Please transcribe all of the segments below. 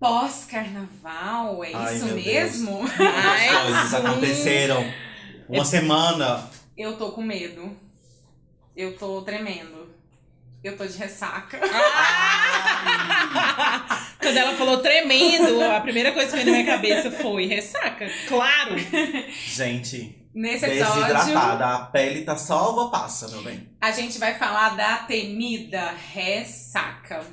pós-carnaval, é Ai, isso mesmo? As coisas aconteceram. Uma semana. Eu tô com medo. Eu tô tremendo. Eu tô de ressaca. Quando ela falou tremendo, a primeira coisa que veio na minha cabeça foi ressaca. Claro! Gente, Nesse episódio, desidratada. A pele tá só uva passa, meu bem. a gente vai falar da temida ressaca.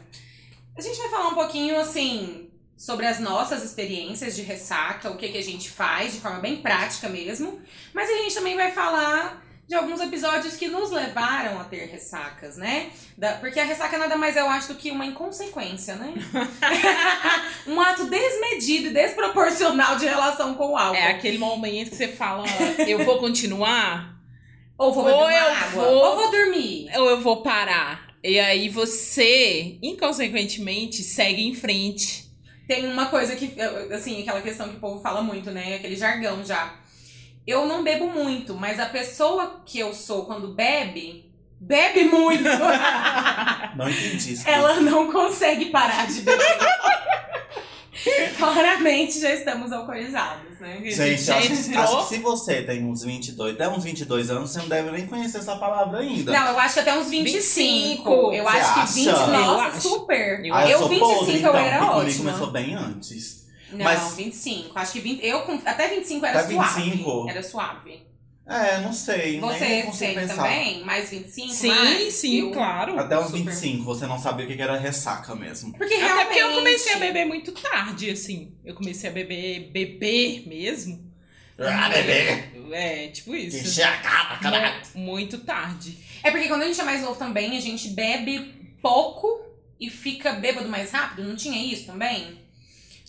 A gente vai falar um pouquinho assim sobre as nossas experiências de ressaca, o que, que a gente faz de forma bem prática mesmo. Mas a gente também vai falar de alguns episódios que nos levaram a ter ressacas, né? Da- porque a ressaca nada mais é, eu acho, do que uma inconsequência, né? um ato desmedido e desproporcional de relação com o álcool. É aquele momento que você fala, eu vou continuar Ou vou Ou beber uma eu água, vou- ou vou dormir. ou eu vou parar? E aí você, inconsequentemente, segue em frente. Tem uma coisa que, assim, aquela questão que o povo fala muito, né? Aquele jargão já. Eu não bebo muito, mas a pessoa que eu sou quando bebe, bebe muito. Não entendi isso. Ela não consegue parar de beber. Claramente já estamos alcoolizados, né? Gente, acho, entrou. acho que se você tem uns 22, até uns 22 anos, você não deve nem conhecer essa palavra ainda. Não, eu acho que até uns 25. 25. Eu Você acho que acha? 20, Eu nossa, super. Eu Ah, eu sou 25 podre, eu então, era porque comigo ótima. começou bem antes. Não, Mas- 25. Acho que 20, eu até 25 era Até suave. 25? Era suave. É, não sei. nem Você consigo sente pensar. também? Mais 25? Sim, mais? sim, Eu- claro. Até uns Super. 25, você não sabia o que era ressaca mesmo. Porque Até realmente... porque eu comecei a beber muito tarde, assim. Eu comecei a beber, beber mesmo. Ah, bebê! É, tipo isso. Encher a cara, caralho. Mu- Muito tarde. É porque quando a gente é mais novo também, a gente bebe pouco e fica bêbado mais rápido. Não tinha isso também?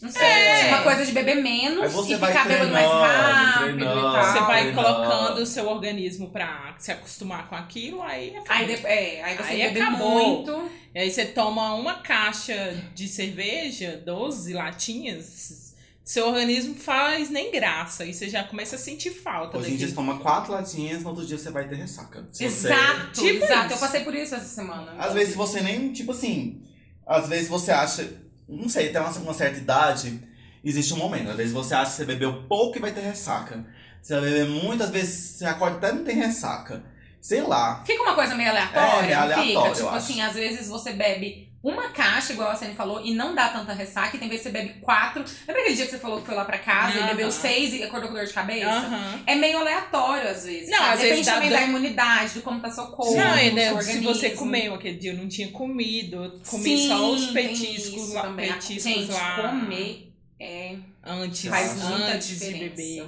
Não sei. É. Tinha uma coisa de beber menos e ficar bêbado mais rápido treinando. e tal. Você vai treinando. colocando o seu organismo pra se acostumar com aquilo, aí acabou. Aí, de- é, aí você Aí bebe acabou. muito. E aí você toma uma caixa de cerveja, 12 latinhas, seu organismo faz nem graça. E você já começa a sentir falta Hoje em dia você toma quatro latinhas, no outro dia você vai ter ressaca. Se você- Exato, Tipo exato. isso. Eu passei por isso essa semana. Às vezes você nem, tipo assim, às vezes você acha, não sei, até uma, uma certa idade, existe um momento. Às vezes você acha que você bebeu pouco e vai ter ressaca. Você vai beber muito, às vezes você acorda até não tem ressaca. Sei lá. Fica uma coisa meio aleatória, É, meio não aleatório, fica? Tipo acho. assim, às vezes você bebe uma caixa, igual a Sene falou, e não dá tanta ressaca, e tem vezes que você bebe quatro. Lembra aquele dia que você falou que foi lá pra casa e Aham. bebeu seis e acordou com dor de cabeça? Aham. É meio aleatório às vezes. Não, às Depende vezes também dor- da imunidade, do como tá seu corpo. Não, ainda, seu se você comeu aquele dia, eu não tinha comido, eu comi Sim, só os petiscos lá, também. petiscos Gente, lá comer é. antes, faz muita antes de diferença. beber.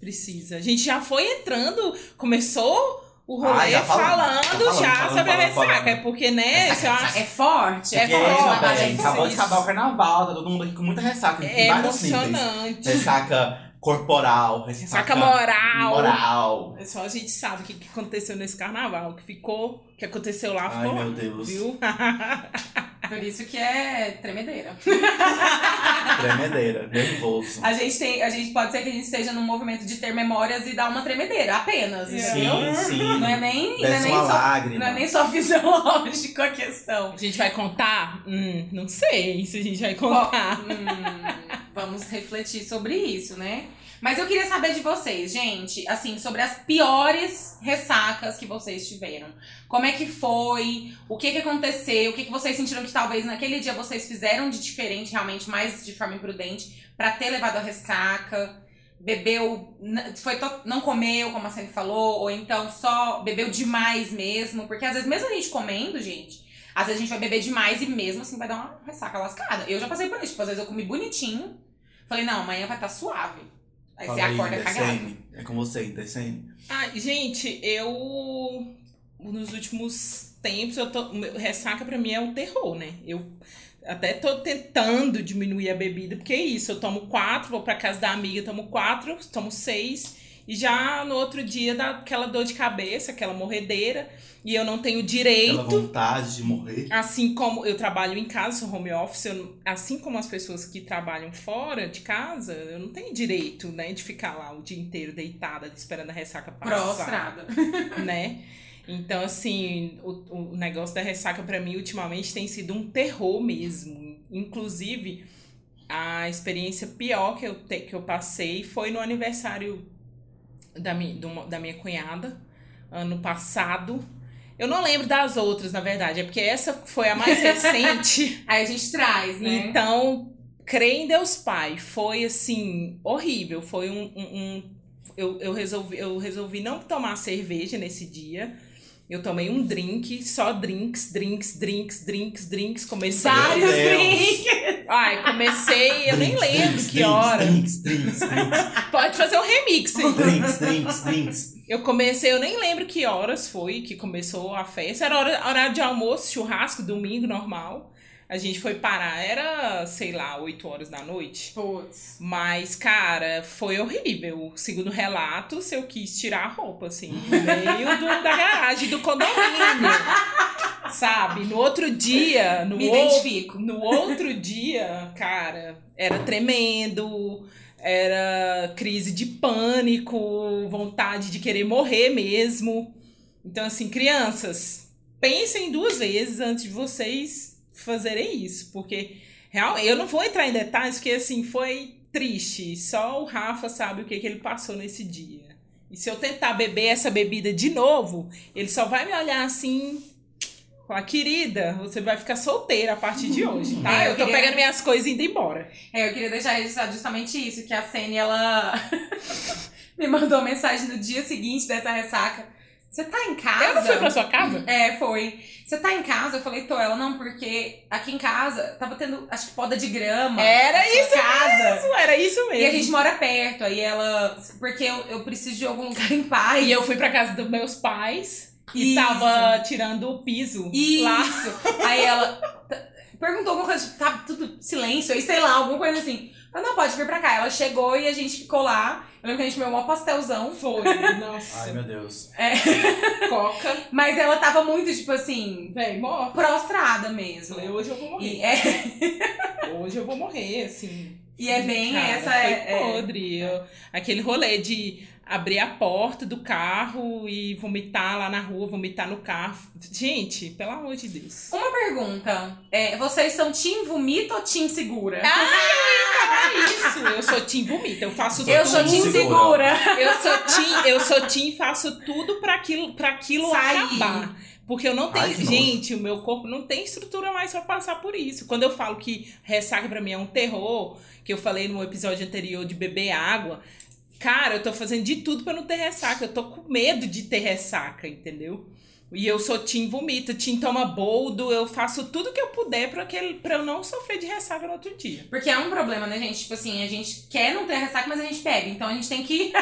Precisa. A gente já foi entrando, começou o rolê Ah, já falando, falando, já falando, já falando, sobre a ressaca. falando. É porque, né, acha- É forte, é forte. meu é acabou de acabar o carnaval, tá todo mundo aqui com muita ressaca. é emocionante. Ressaca corporal, ressaca, Ressaca moral. moral. É Só a gente sabe o que, aconteceu nesse carnaval, o que ficou, o que aconteceu lá Ai, ficou meu lá, Deus. viu? Por isso que é tremedeira. Tremedeira, nervoso. A gente tem, a gente pode ser que a gente esteja num movimento de ter memórias e dar uma tremedeira, apenas, entendeu? Sim, sim. Não é nem, não é nem uma só, lágrima. não é nem só fisiológico a questão. A gente vai contar? Hum, não sei se a gente vai contar. hum, vamos refletir sobre isso, né? Mas eu queria saber de vocês, gente, assim, sobre as piores ressacas que vocês tiveram. Como é que foi? O que que aconteceu? O que que vocês sentiram que talvez naquele dia vocês fizeram de diferente, realmente mais de forma imprudente, pra ter levado a ressaca? Bebeu, foi não comeu, como a Sandy falou, ou então só bebeu demais mesmo, porque às vezes mesmo a gente comendo, gente, às vezes a gente vai beber demais e mesmo assim vai dar uma ressaca lascada. Eu já passei por isso, tipo, às vezes eu comi bonitinho, falei, não, amanhã vai estar suave. Aí você Fala acorda aí, cagado. É com você, DCM. Ah, gente, eu. Nos últimos tempos, eu tô. Ressaca pra mim é um terror, né? Eu Até tô tentando diminuir a bebida, porque é isso, eu tomo quatro, vou pra casa da amiga, tomo quatro, tomo seis, e já no outro dia dá aquela dor de cabeça, aquela morredeira, e eu não tenho direito. Aquela vontade de morrer. Assim como eu trabalho em casa, sou home office, eu, assim como as pessoas que trabalham fora de casa, eu não tenho direito, né, de ficar lá o dia inteiro deitada, esperando a ressaca passar. Prostrada. Né? Então, assim, o, o negócio da ressaca para mim ultimamente tem sido um terror mesmo. Inclusive, a experiência pior que eu, te, que eu passei foi no aniversário da minha, do, da minha cunhada, ano passado. Eu não lembro das outras, na verdade, é porque essa foi a mais recente. Aí a gente traz, né? Então, crê em Deus Pai. Foi assim, horrível. Foi um. um, um eu, eu, resolvi, eu resolvi não tomar cerveja nesse dia. Eu tomei um drink, só drinks, drinks, drinks, drinks, drinks. Comecei. Vários drinks. Ai, comecei, eu nem lembro drinks, que hora. Drinks, drinks, drinks, Pode fazer um remix. drinks, drinks, drinks. Eu comecei, eu nem lembro que horas foi que começou a festa. Era hora, horário de almoço, churrasco, domingo, normal. A gente foi parar, era, sei lá, 8 horas da noite. Putz. Mas, cara, foi horrível. Segundo relatos, eu quis tirar a roupa, assim, no meio do, da garagem do condomínio. Sabe? No outro dia, no, Me identifico. no outro dia, cara, era tremendo. Era crise de pânico, vontade de querer morrer mesmo. Então, assim, crianças, pensem duas vezes antes de vocês fazerem isso, porque realmente eu não vou entrar em detalhes, porque assim foi triste. Só o Rafa sabe o que, que ele passou nesse dia. E se eu tentar beber essa bebida de novo, ele só vai me olhar assim. Falar, querida, você vai ficar solteira a partir de hoje, tá? É, eu eu tô queria- pegando minhas coisas e indo embora. É, eu queria deixar registrado justamente isso, que a Sene, ela me mandou mensagem no dia seguinte dessa ressaca. Você tá em casa? Eu não fui pra sua casa? É, foi. Você tá em casa? Eu falei, tô, ela não, porque aqui em casa tava tendo, acho que poda de grama. Era isso casa. mesmo, era isso mesmo. E a gente mora perto, aí ela. Porque eu, eu preciso de algum lugar em paz. E eu fui pra casa dos meus pais e Isso. tava tirando o piso Isso. lá. Aí ela perguntou alguma coisa, tá tudo silêncio, aí sei lá, alguma coisa assim. Falei, não, pode vir pra cá. Ela chegou e a gente ficou lá. Eu lembro que a gente comeu um pastelzão. Foi, nossa. Ai, meu Deus. Coca. Mas ela tava muito, tipo assim, Véi, morre. prostrada mesmo. Falei, hoje eu vou morrer. E é, Hoje eu vou morrer, assim. e é bem Cara, essa. Foi É, é- podre. Eu- aquele rolê de abrir a porta do carro e vomitar lá na rua, vomitar no carro. Gente, pelo amor de Deus. Uma pergunta. É, vocês são Team Vomita ou Team Segura? É isso. Eu sou Tim Vomita. Eu faço eu tudo. sou Team Segura. Segura. Eu sou Tim, eu sou Tim, faço tudo pra aquilo, pra aquilo Sair. acabar. Porque eu não tenho. Ai, gente, o meu corpo não tem estrutura mais pra passar por isso. Quando eu falo que ressaca pra mim é um terror, que eu falei no episódio anterior de beber água, cara, eu tô fazendo de tudo pra não ter ressaca. Eu tô com medo de ter ressaca, entendeu? E eu sou Tim vomita, Tim toma boldo, eu faço tudo que eu puder pra, aquele, pra eu não sofrer de ressaca no outro dia. Porque é um problema, né, gente? Tipo assim, a gente quer não ter ressaca, mas a gente pega. Então a gente tem que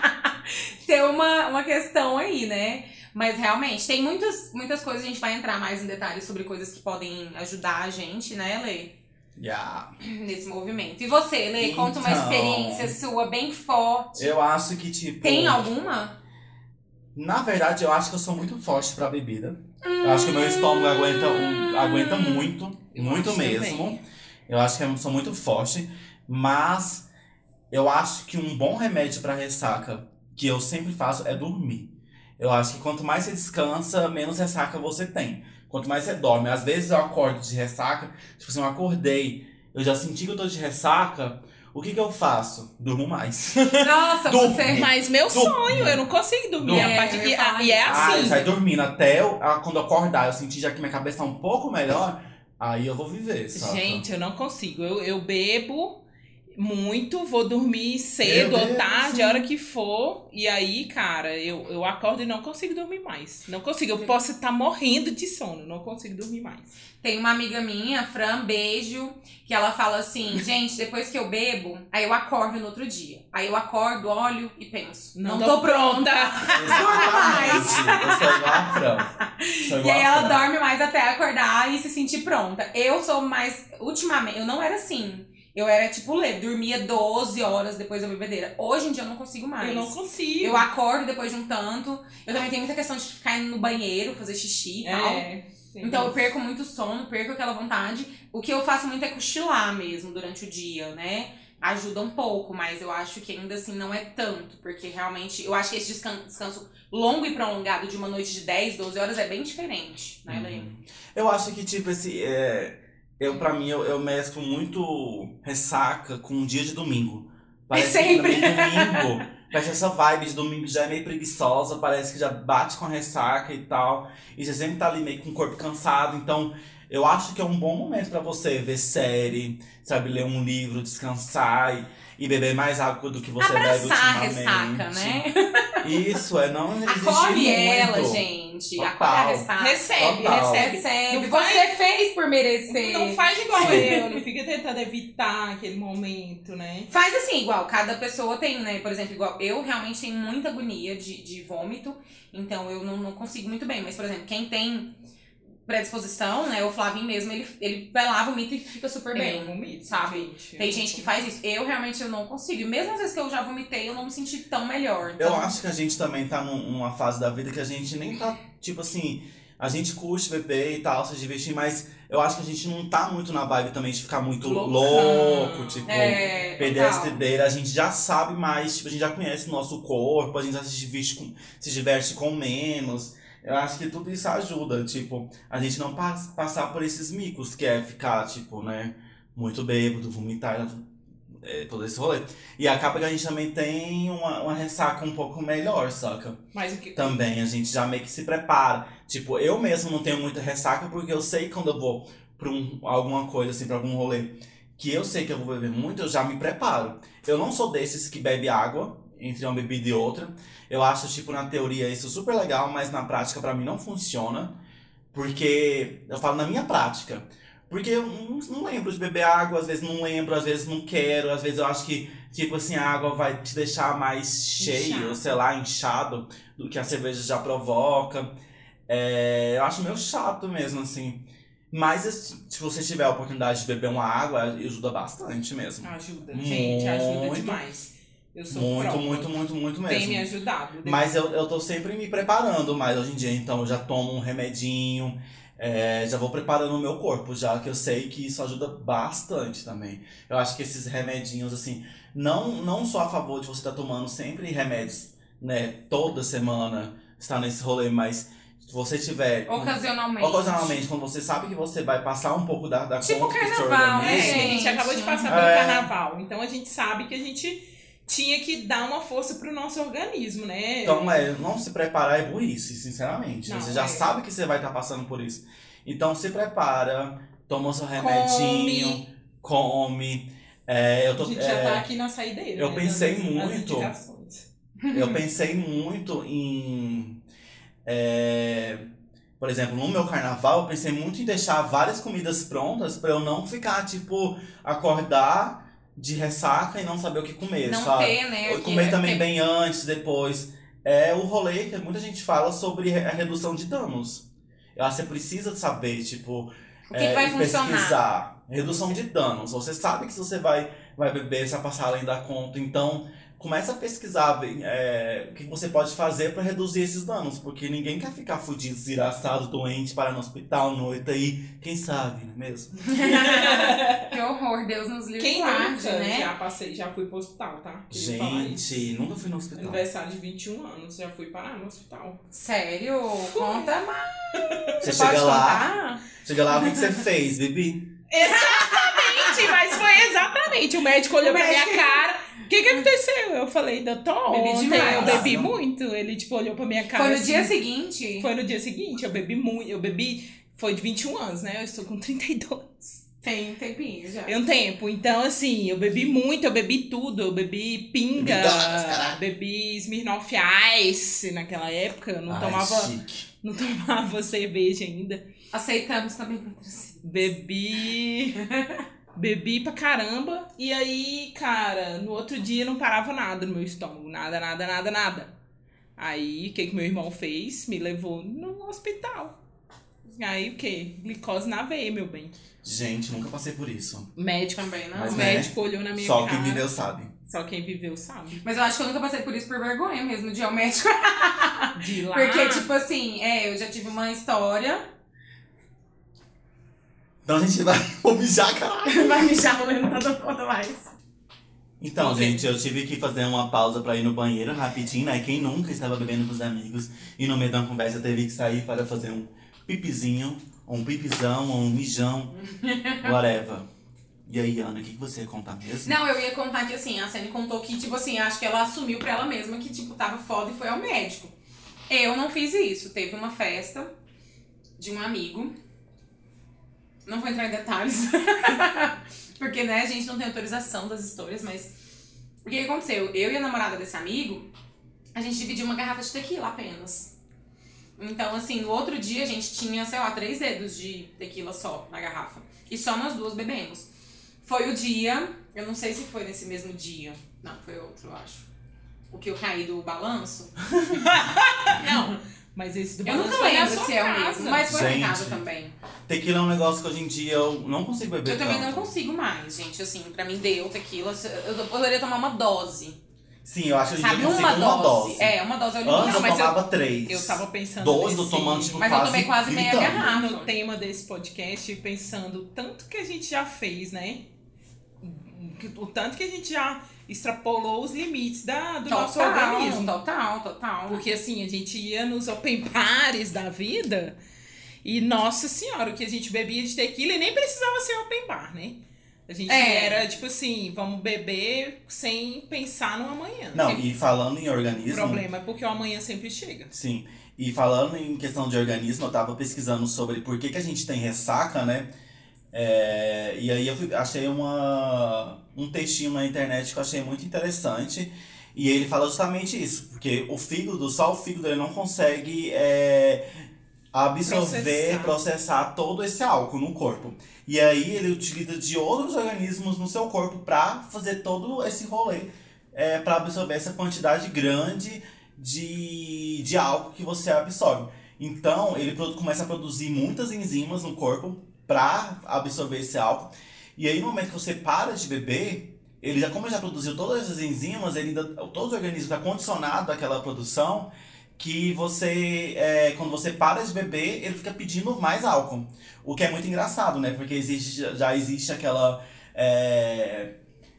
ter uma, uma questão aí, né? Mas realmente, tem muitas, muitas coisas, a gente vai entrar mais em detalhes sobre coisas que podem ajudar a gente, né, Lê? Yeah. Nesse movimento. E você, Lê, conta uma Então. experiência sua bem forte. Eu acho que, tipo. Tem alguma? Na verdade, eu acho que eu sou muito forte pra bebida. Eu acho que o meu estômago aguenta, um- aguenta muito. Eu muito mesmo. também. Eu acho que eu sou muito forte. Mas eu acho que um bom remédio pra ressaca, que eu sempre faço, é dormir. Eu acho que quanto mais você descansa, menos ressaca você tem. Quanto mais você dorme. Às vezes eu acordo de ressaca, tipo assim, eu acordei, eu já senti que eu tô de ressaca. O que que eu faço? Durmo mais. Nossa, você. Mas meu Dorme. sonho, eu não consigo dormir. A parte É, ia falar e é isso. Ah, eu assim. saio dormindo até eu, ah, quando eu acordar, eu sentir já que minha cabeça tá um pouco melhor, aí eu vou viver, saca? Gente, eu não consigo. Eu, eu bebo, Muito, vou dormir cedo ou tarde, a hora que for. E aí, cara, eu, eu acordo e não consigo dormir mais. Não consigo. Eu posso estar morrendo de sono, não consigo dormir mais. Tem uma amiga minha, Fran, beijo, que ela fala assim, gente, depois que eu bebo, aí eu acordo no outro dia. Aí eu acordo, olho e penso, não, tô, pronta. Exatamente. Eu sou igual a Fran. Sou E aí ela dorme mais até acordar e se sentir pronta. Eu sou mais, ultimamente, eu não era assim. Eu era tipo leve, dormia 12 horas depois da bebedeira. Hoje em dia eu não consigo mais. Eu não consigo. Eu acordo depois de um tanto. Eu também tenho muita questão de ficar indo no banheiro, fazer xixi e tal. É. sim. Então eu perco muito sono, perco aquela vontade. O que eu faço muito é cochilar mesmo durante o dia, né? Ajuda um pouco, mas eu acho que ainda assim não é tanto. Porque realmente, eu acho que esse descan- descanso longo e prolongado de uma noite de 10, 12 horas é bem diferente, né, Lê? Uhum. Eu acho que, tipo, esse. É, eu, pra mim, eu, eu mesclo muito ressaca com um dia de domingo. Parece É sempre. que domingo. Parece essa vibe de domingo já é meio preguiçosa, parece que já bate com a ressaca e tal. E você sempre tá ali meio com o corpo cansado. Então, eu acho que é um bom momento pra você ver série, sabe, ler um livro, descansar e, e beber mais água do que você bebe Abraçar a ultimamente. ressaca, né? Isso, é não exigir Acolhe muito. ela, gente. Total. Acolhe a ressaca. Recebe, Total. recebe. Recebe. Não Você faz- fez por merecer. Não faz igual Sim. eu, não fica tentando evitar aquele momento, né? Faz assim, igual, cada pessoa tem, né? Por exemplo, igual, eu realmente tenho muita agonia de, de vômito, então eu não, não consigo muito bem. Mas, por exemplo, quem tem predisposição, né? O Flavinho mesmo, ele, ele vai lá, vomita e fica super bem. Eu vomito, sabe? gente. Tem gente que faz isso. Eu realmente eu não consigo. E mesmo às vezes que eu já vomitei, eu não me senti tão melhor. Eu Então, acho que a gente também tá num- numa fase da vida que a gente nem tá, tipo assim, a gente curte beber e tal, se divertir, mas eu acho que a gente não tá muito na vibe também de ficar muito Loucão. louco, tipo, é, perder a total. estrideira. A gente já sabe mais, tipo, a gente já conhece o nosso corpo, a gente já se diverte com, se diverte com menos. Eu acho que tudo isso ajuda, tipo, a gente não pas- passar por esses micos, que é ficar, tipo, né, muito bêbado, vomitar, é, todo esse rolê. E acaba que a gente também tem uma, uma ressaca um pouco melhor, saca? Mas o que. Também a gente já meio que se prepara. Tipo, eu mesmo não tenho muita ressaca porque eu sei quando eu vou pra um, alguma coisa, assim, pra algum rolê, que eu sei que eu vou beber muito, eu já me preparo. Eu não sou desses que bebe água entre uma bebida e outra. Eu acho, tipo, na teoria isso super legal, mas na prática pra mim não funciona. Porque, eu falo na minha prática. Porque eu não, lembro de beber água, às vezes não lembro, às vezes não quero, às vezes eu acho que, tipo assim, a água vai te deixar mais cheio, Inchado. sei lá, inchado, do que a cerveja já provoca. É, eu acho meio chato mesmo, assim. Mas se se você tiver a oportunidade de beber uma água, ajuda bastante mesmo. Ajuda, gente, ajuda Muito. demais. Eu sou Muito, prova. muito, muito, muito Tem me mesmo. ajudado. Mas eu, eu tô sempre me preparando mais hoje em dia, então eu já tomo um remedinho, é, já vou preparando o meu corpo, já que eu sei que isso ajuda bastante também. Eu acho que esses remedinhos, assim, não, não sou a favor de você estar tomando sempre remédios, né, toda semana, estar nesse rolê, mas se você tiver. Ocasionalmente. Ocasionalmente, quando você sabe que você vai passar um pouco da, da Tipo conta seu carnaval, né, a gente? acabou de passar pelo É. carnaval. Então a gente sabe que a gente tinha que dar uma força pro nosso organismo, né? Então, é, não se preparar é burrice, sinceramente. Não, você já é. sabe que você vai estar passando por isso. Então, se prepara, toma seu remedinho, come. É, eu, a tô, gente já é, tá aqui na saideira. eu né, pensei das muito. indicações. eu pensei muito em. é, por exemplo, no meu carnaval, eu pensei muito em deixar várias comidas prontas pra eu não ficar, tipo, acordar de ressaca e não saber o que comer, Não sabe? ter, né? Ou comer é também porque- bem antes, depois. É o rolê que muita gente fala sobre a redução de danos. Eu acho que você precisa saber, tipo, O que, que é, vai e funcionar? pesquisar. Redução de danos. Você sabe que se você vai, vai beber, você vai passar além da conta. Então, começa a pesquisar bem, é, o que você pode fazer para reduzir esses danos. Porque ninguém quer ficar fudido, desgraçado, doente, parar no hospital, noite aí. Quem sabe, não é mesmo? Que horror, Deus nos livre Quem e nunca né? já passei, já fui pro hospital, tá? Queria. Gente, nunca fui no hospital. Aniversário de 21 anos, já fui parar no hospital. Sério? Conta mais. Você Pode chega lá, contar? chega lá, o que que você fez, Bibi? Exatamente, mas foi exatamente. O médico olhou O pra médico- minha cara. O que que aconteceu? Eu falei, doutor, Bebi ontem demais. eu bebi muito. Ele, tipo, olhou pra minha cara. Foi no assim, dia seguinte? Foi no dia seguinte, eu bebi muito. Eu bebi. Foi de 21 anos, né? Eu estou com 32. Tem um tempinho já. Tem um tempo. Então, assim, eu bebi muito, eu bebi tudo. Eu bebi pinga, bebi Smirnoff Ice naquela época. Eu não, Ai, tomava, chique. não tomava cerveja ainda. Aceitamos também patrocínio. Bebi. bebi pra caramba. E aí, cara, no outro dia não parava nada no meu estômago. Nada, nada, nada, nada. Aí, o que, que meu irmão fez? Me levou no hospital. Aí, o quê? Glicose na veia, meu bem. Gente, nunca passei por isso. Médico. Também não. Mas o né, médico olhou na minha Só cara. quem viveu sabe. Só quem viveu sabe. Mas eu acho que eu nunca passei por isso por vergonha mesmo de ir ao médico. De lá. Porque, tipo assim, é, eu já tive uma história. Então a gente vai mijar, caralho. Vai me chamar, não tá dando conta mais. Então, gente, eu tive que fazer uma pausa pra ir no banheiro rapidinho, né? Quem nunca estava bebendo com os amigos e no meio da conversa teve que sair para fazer um pipizinho, ou um pipizão, ou um mijão, whatever. E aí, Ana, o que, que você ia contar mesmo? Não, eu ia contar que assim, a Sene contou que, tipo assim, acho que ela assumiu pra ela mesma que, tipo, tava foda e foi ao médico. Eu não fiz isso. Teve uma festa de um amigo. Não vou entrar em detalhes. Porque, né, a gente não tem autorização das histórias, mas. O que aconteceu? Eu e a namorada desse amigo, a gente dividiu uma garrafa de tequila apenas. Então, assim, no outro dia a gente tinha, sei lá, três dedos de tequila só na garrafa. E só nós duas bebemos. Foi o dia, eu não sei se foi nesse mesmo dia. Não, foi outro, eu acho. O que eu caí do balanço. Não, mas esse do Eu balanço nunca foi na lembro sua se é o mesmo, mas foi Gente. em casa também. Tequila é um negócio que hoje em dia eu não consigo beber Eu também não tanto. consigo mais, gente. Assim, pra mim deu tequila. Eu poderia tomar uma dose. Sim, eu acho que hoje em Sabe? dia eu consigo Uma uma dose. dose. É, uma dose eu Antes limito. eu mas eu- tomava três. Eu tava pensando Dois, eu nesse- tomando, tipo, Mas eu quase tomei quase meia garrafa. no tema desse podcast, pensando o tanto que a gente já fez, né? O tanto que a gente já extrapolou os limites da, do nosso Total, organismo. total, total. Porque assim, a gente ia nos open pares da vida e, nossa senhora, o que a gente bebia de tequila e nem precisava ser open bar, né? A gente É. era tipo assim, vamos beber sem pensar no amanhã. Não, e falando em O organismo. problema é porque o amanhã sempre chega. Sim. E falando em questão de organismo, eu tava pesquisando sobre por que, que a gente tem ressaca, né? É, e aí eu achei uma, um textinho na internet que eu achei muito interessante. E ele fala justamente isso, porque o fígado, só o fígado ele não consegue é, absorver, Processar. processar. todo esse álcool no corpo. E aí ele utiliza de outros organismos no seu corpo para fazer todo esse rolê, é, para absorver essa quantidade grande de, de álcool que você absorve. Então, ele começa a produzir muitas enzimas no corpo para absorver esse álcool. E aí, no momento que você para de beber, ele já, como ele já produziu todas essas enzimas, ele ainda, todo o organismo está condicionado àquela produção que você, é, quando você para de beber, ele fica pedindo mais álcool. O que é muito engraçado, né? Porque existe, já existe aquela é,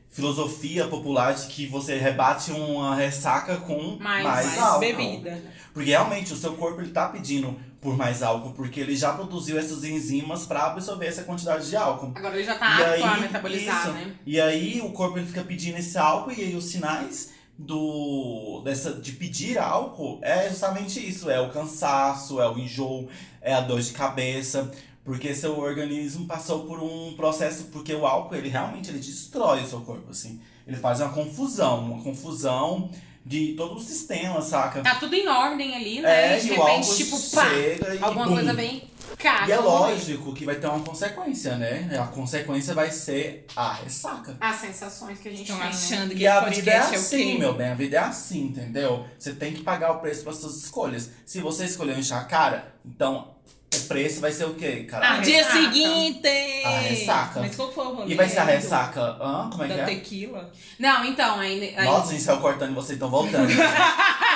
filosofia popular de que você rebate uma ressaca com Mais- mais, mais álcool. bebida. Porque realmente o seu corpo ele tá pedindo por mais álcool, porque ele já produziu essas enzimas para absorver essa quantidade de álcool. Agora ele já tá E apto a metabolizar, isso. né? E aí o corpo ele fica pedindo esse álcool e aí os sinais do dessa de pedir álcool é justamente isso, é o cansaço, é o enjoo, é a dor de cabeça, porque seu organismo passou por um processo porque o álcool ele realmente ele destrói o seu corpo assim. Ele faz uma confusão, uma confusão de todo o sistema, saca? Tá tudo em ordem ali, né? É, e de e repente, tipo, pá, chega e alguma bum. coisa vem caga. E é lógico que vai ter uma consequência, né? A consequência vai ser a ressaca. As sensações que a gente Estão tem, né? achando que E a vida é é, assim, quê? meu bem. A vida é assim, entendeu? Você tem que pagar o preço para suas escolhas. Se você escolheu encher a cara, então preço vai ser o quê, Ah, cara? dia ressaca. seguinte! A ressaca. Mas qual foi o rolê? E vai ser a ressaca. Hã? Como é que Da é? tequila. Não, então, aí. aí Nossa, a gente saiu cortando e vocês estão voltando.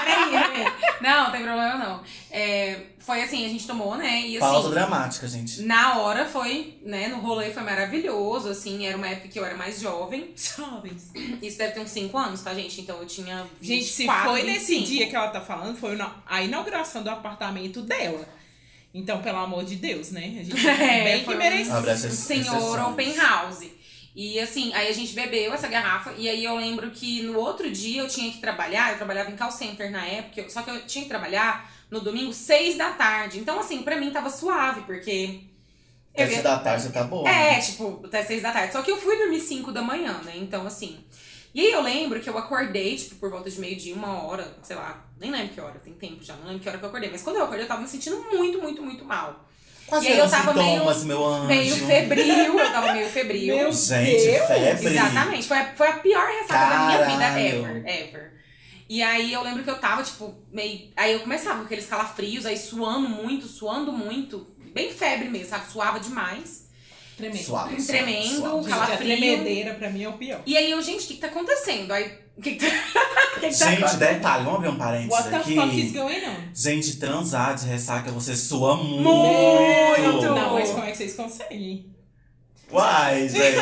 Peraí, peraí. Não, não tem problema não. É, foi assim, a gente tomou, né? E assim. Pausa dramática, gente. Na hora foi, né, no rolê foi maravilhoso, assim, era uma época que eu era mais jovem. Jovens. Isso deve ter uns 5 anos, tá, gente? Então eu tinha Gente, se 24, foi nesse 25. dia que ela tá falando, foi a inauguração do apartamento dela. Então, pelo amor de Deus, né? A gente É, bem que um o senhor. Open House. E assim, aí a gente bebeu essa garrafa, e aí eu lembro que no outro dia eu tinha que trabalhar, eu trabalhava em call center na época, só que eu tinha que trabalhar no domingo, seis da tarde. Então, assim, pra mim tava suave, porque Até Eu seis ia- da tarde você tá boa. né? É, tipo, até seis da tarde. Só que eu fui dormir cinco da manhã, né? Então, assim. E aí eu lembro que eu acordei, tipo, por volta de meio-dia, uma hora, sei lá, nem lembro que hora, tem tempo já, não lembro que hora que eu acordei. Mas quando eu acordei, eu tava me sentindo muito, muito, muito mal. Quais E aí eu os tava sintomas, meu anjo? Meio febril, eu tava meio febril. Meu Gente, Deus! febre. Exatamente. Foi a, foi a pior ressaca da minha vida ever, ever. E aí eu lembro que eu tava, tipo, meio. Aí eu começava com aqueles calafrios, aí suando muito, suando muito. Bem febre mesmo, sabe? Suava demais. Tremendo. Suave, suave, Tremendo, suave. Gente, a calafrio. tremedeira pra mim é o pior. E aí eu, gente, o que, que tá acontecendo? Aí. Que, que tá. que, que tá Gente, detalhe, vamos abrir um parênteses What the aqui. fuck is going on? Gente, transar de ressaca, você sua muito. Muito! Não, mas como é que vocês conseguem? Uai, gente.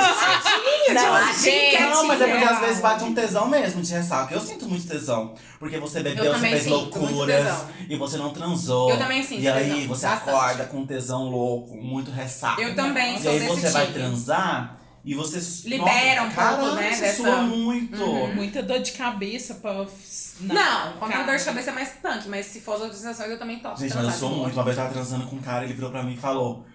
Não, a gente, Não, mas é porque às vezes bate um tesão mesmo de ressaca. Eu sinto muito tesão. Porque você bebeu, Eu você fez loucuras e você não transou. Eu também sinto E aí tesão, você bastante. acorda com tesão louco, muito ressaca. Eu também E sou aí desse você vai tipo. transar e você. Libera um pouco, né, Você dessa- sua muito. Uhum. Muita dor de cabeça pra. Não, quando a dor de cabeça é mais tanque, mas se for as outras sensações eu também topo. Gente, mas eu sou boa. muito. Uma vez eu tava transando com um cara, ele virou pra mim e falou: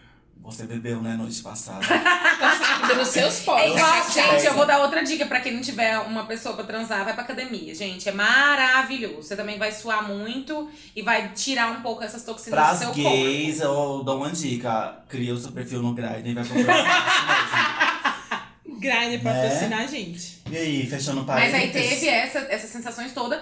Você bebeu, né, noite passada. Pelos seus poros. É igual, gente, eu vou dar outra dica pra quem não tiver uma pessoa pra transar, vai pra academia, gente. É maravilhoso. Você também vai suar muito e vai tirar um pouco essas toxinas do Pras seu gays, eu dou uma dica. Cria o seu perfil no Grindr e vai comprar um Grindr patrocinar a gente. E aí, fechando o corpo. Mas aí parênteses. teve essa, essas sensações todas,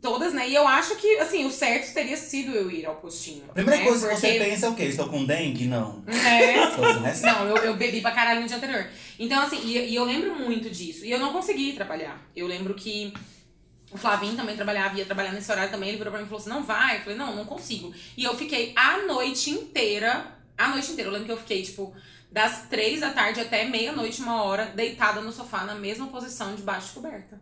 todas, né? E eu acho que, assim, o certo teria sido eu ir ao postinho. A primeira né? coisa que você Porque- pensa é o quê? Estou com dengue? Não. É. Ressaca. Não, eu, eu bebi pra caralho no dia anterior. Então, assim, e, e eu lembro muito disso. E eu não consegui trabalhar. Eu lembro que o Flavinho também trabalhava, ia trabalhar nesse horário também. Ele virou pra mim e falou assim: não vai. Eu falei: não, não consigo. E eu fiquei a noite inteira. A noite inteira. Eu lembro que eu fiquei, tipo, das três da tarde até meia-noite, uma hora, deitada no sofá, na mesma posição, debaixo de coberta.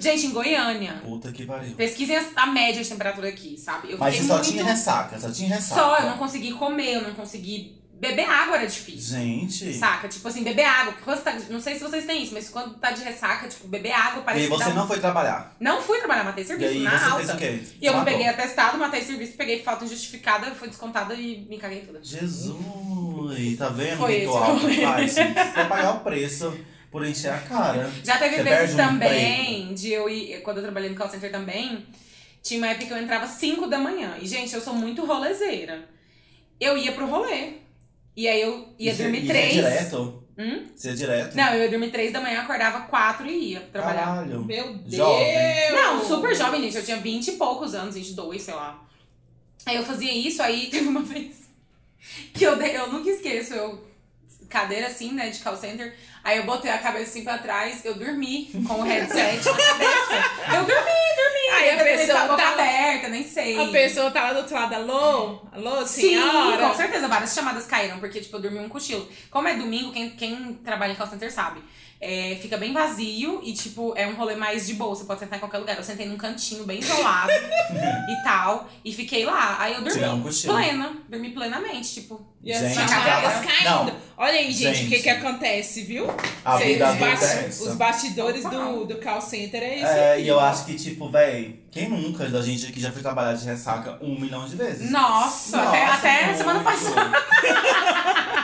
Gente, em Goiânia. Puta que pariu. Pesquisem a, média de temperatura aqui, sabe? Eu Mas você só muito... tinha ressaca, só tinha ressaca. Só, eu não consegui comer, eu não consegui. Beber água era difícil. Gente. Saca? Tipo assim, beber água. Quando tá, não sei se vocês têm isso, mas quando tá de ressaca, tipo, beber água E parece que você um- não foi trabalhar. Não fui trabalhar, matei E serviço aí na você alta. fez o quê? E eu Matou. peguei atestado, matei serviço, peguei falta injustificada, fui descontada e me caguei toda. Jesus, tá vendo Foi o que esse o o álcool rolê. faz? Você vai pagar o preço por encher a cara. Já teve vezes perde um também de eu ir, quando eu trabalhei no call center também, tinha uma época que eu entrava 5 da manhã. E, gente, eu sou muito rolezeira. Eu ia pro rolê. E aí eu ia E você- dormir e 3. Você ia direto? Hum? Você ia direto? Não, eu ia dormir 3 da manhã, acordava 4 e ia trabalhar. Caralho. Meu Deus! Jovem. Não, super jovem, gente. Eu tinha 20 e poucos anos, 22, sei lá. Aí eu fazia isso, aí teve uma vez que eu, eu nunca esqueço, eu cadeira assim, né, de call center. Aí eu botei a cabeça assim pra trás, eu dormi com o headset na cabeça. Eu dormi, dormi. Aí a pessoa estar com a boca tá- aberta, nem sei. A pessoa tá lá do outro lado, alô? Alô, Sim, senhora? com certeza, várias chamadas caíram, porque, tipo, eu dormi um cochilo. Como é domingo, quem, quem trabalha em call center sabe. É, fica bem vazio e, tipo, é um rolê mais de boa. Você pode sentar em qualquer lugar. Eu sentei num cantinho bem isolado e tal. E fiquei lá. Aí eu dormi um plena. Dormi plenamente, tipo. E as Gente, chamadas acaba- caindo. Não. Olha aí, gente, o que que acontece, viu? A Cês- vida os, é essa. os bastidores do, do call center é isso É, e eu acho que, tipo, véi, quem nunca da gente aqui já foi trabalhar de ressaca um milhão de vezes? Nossa, até, até muito. semana passada.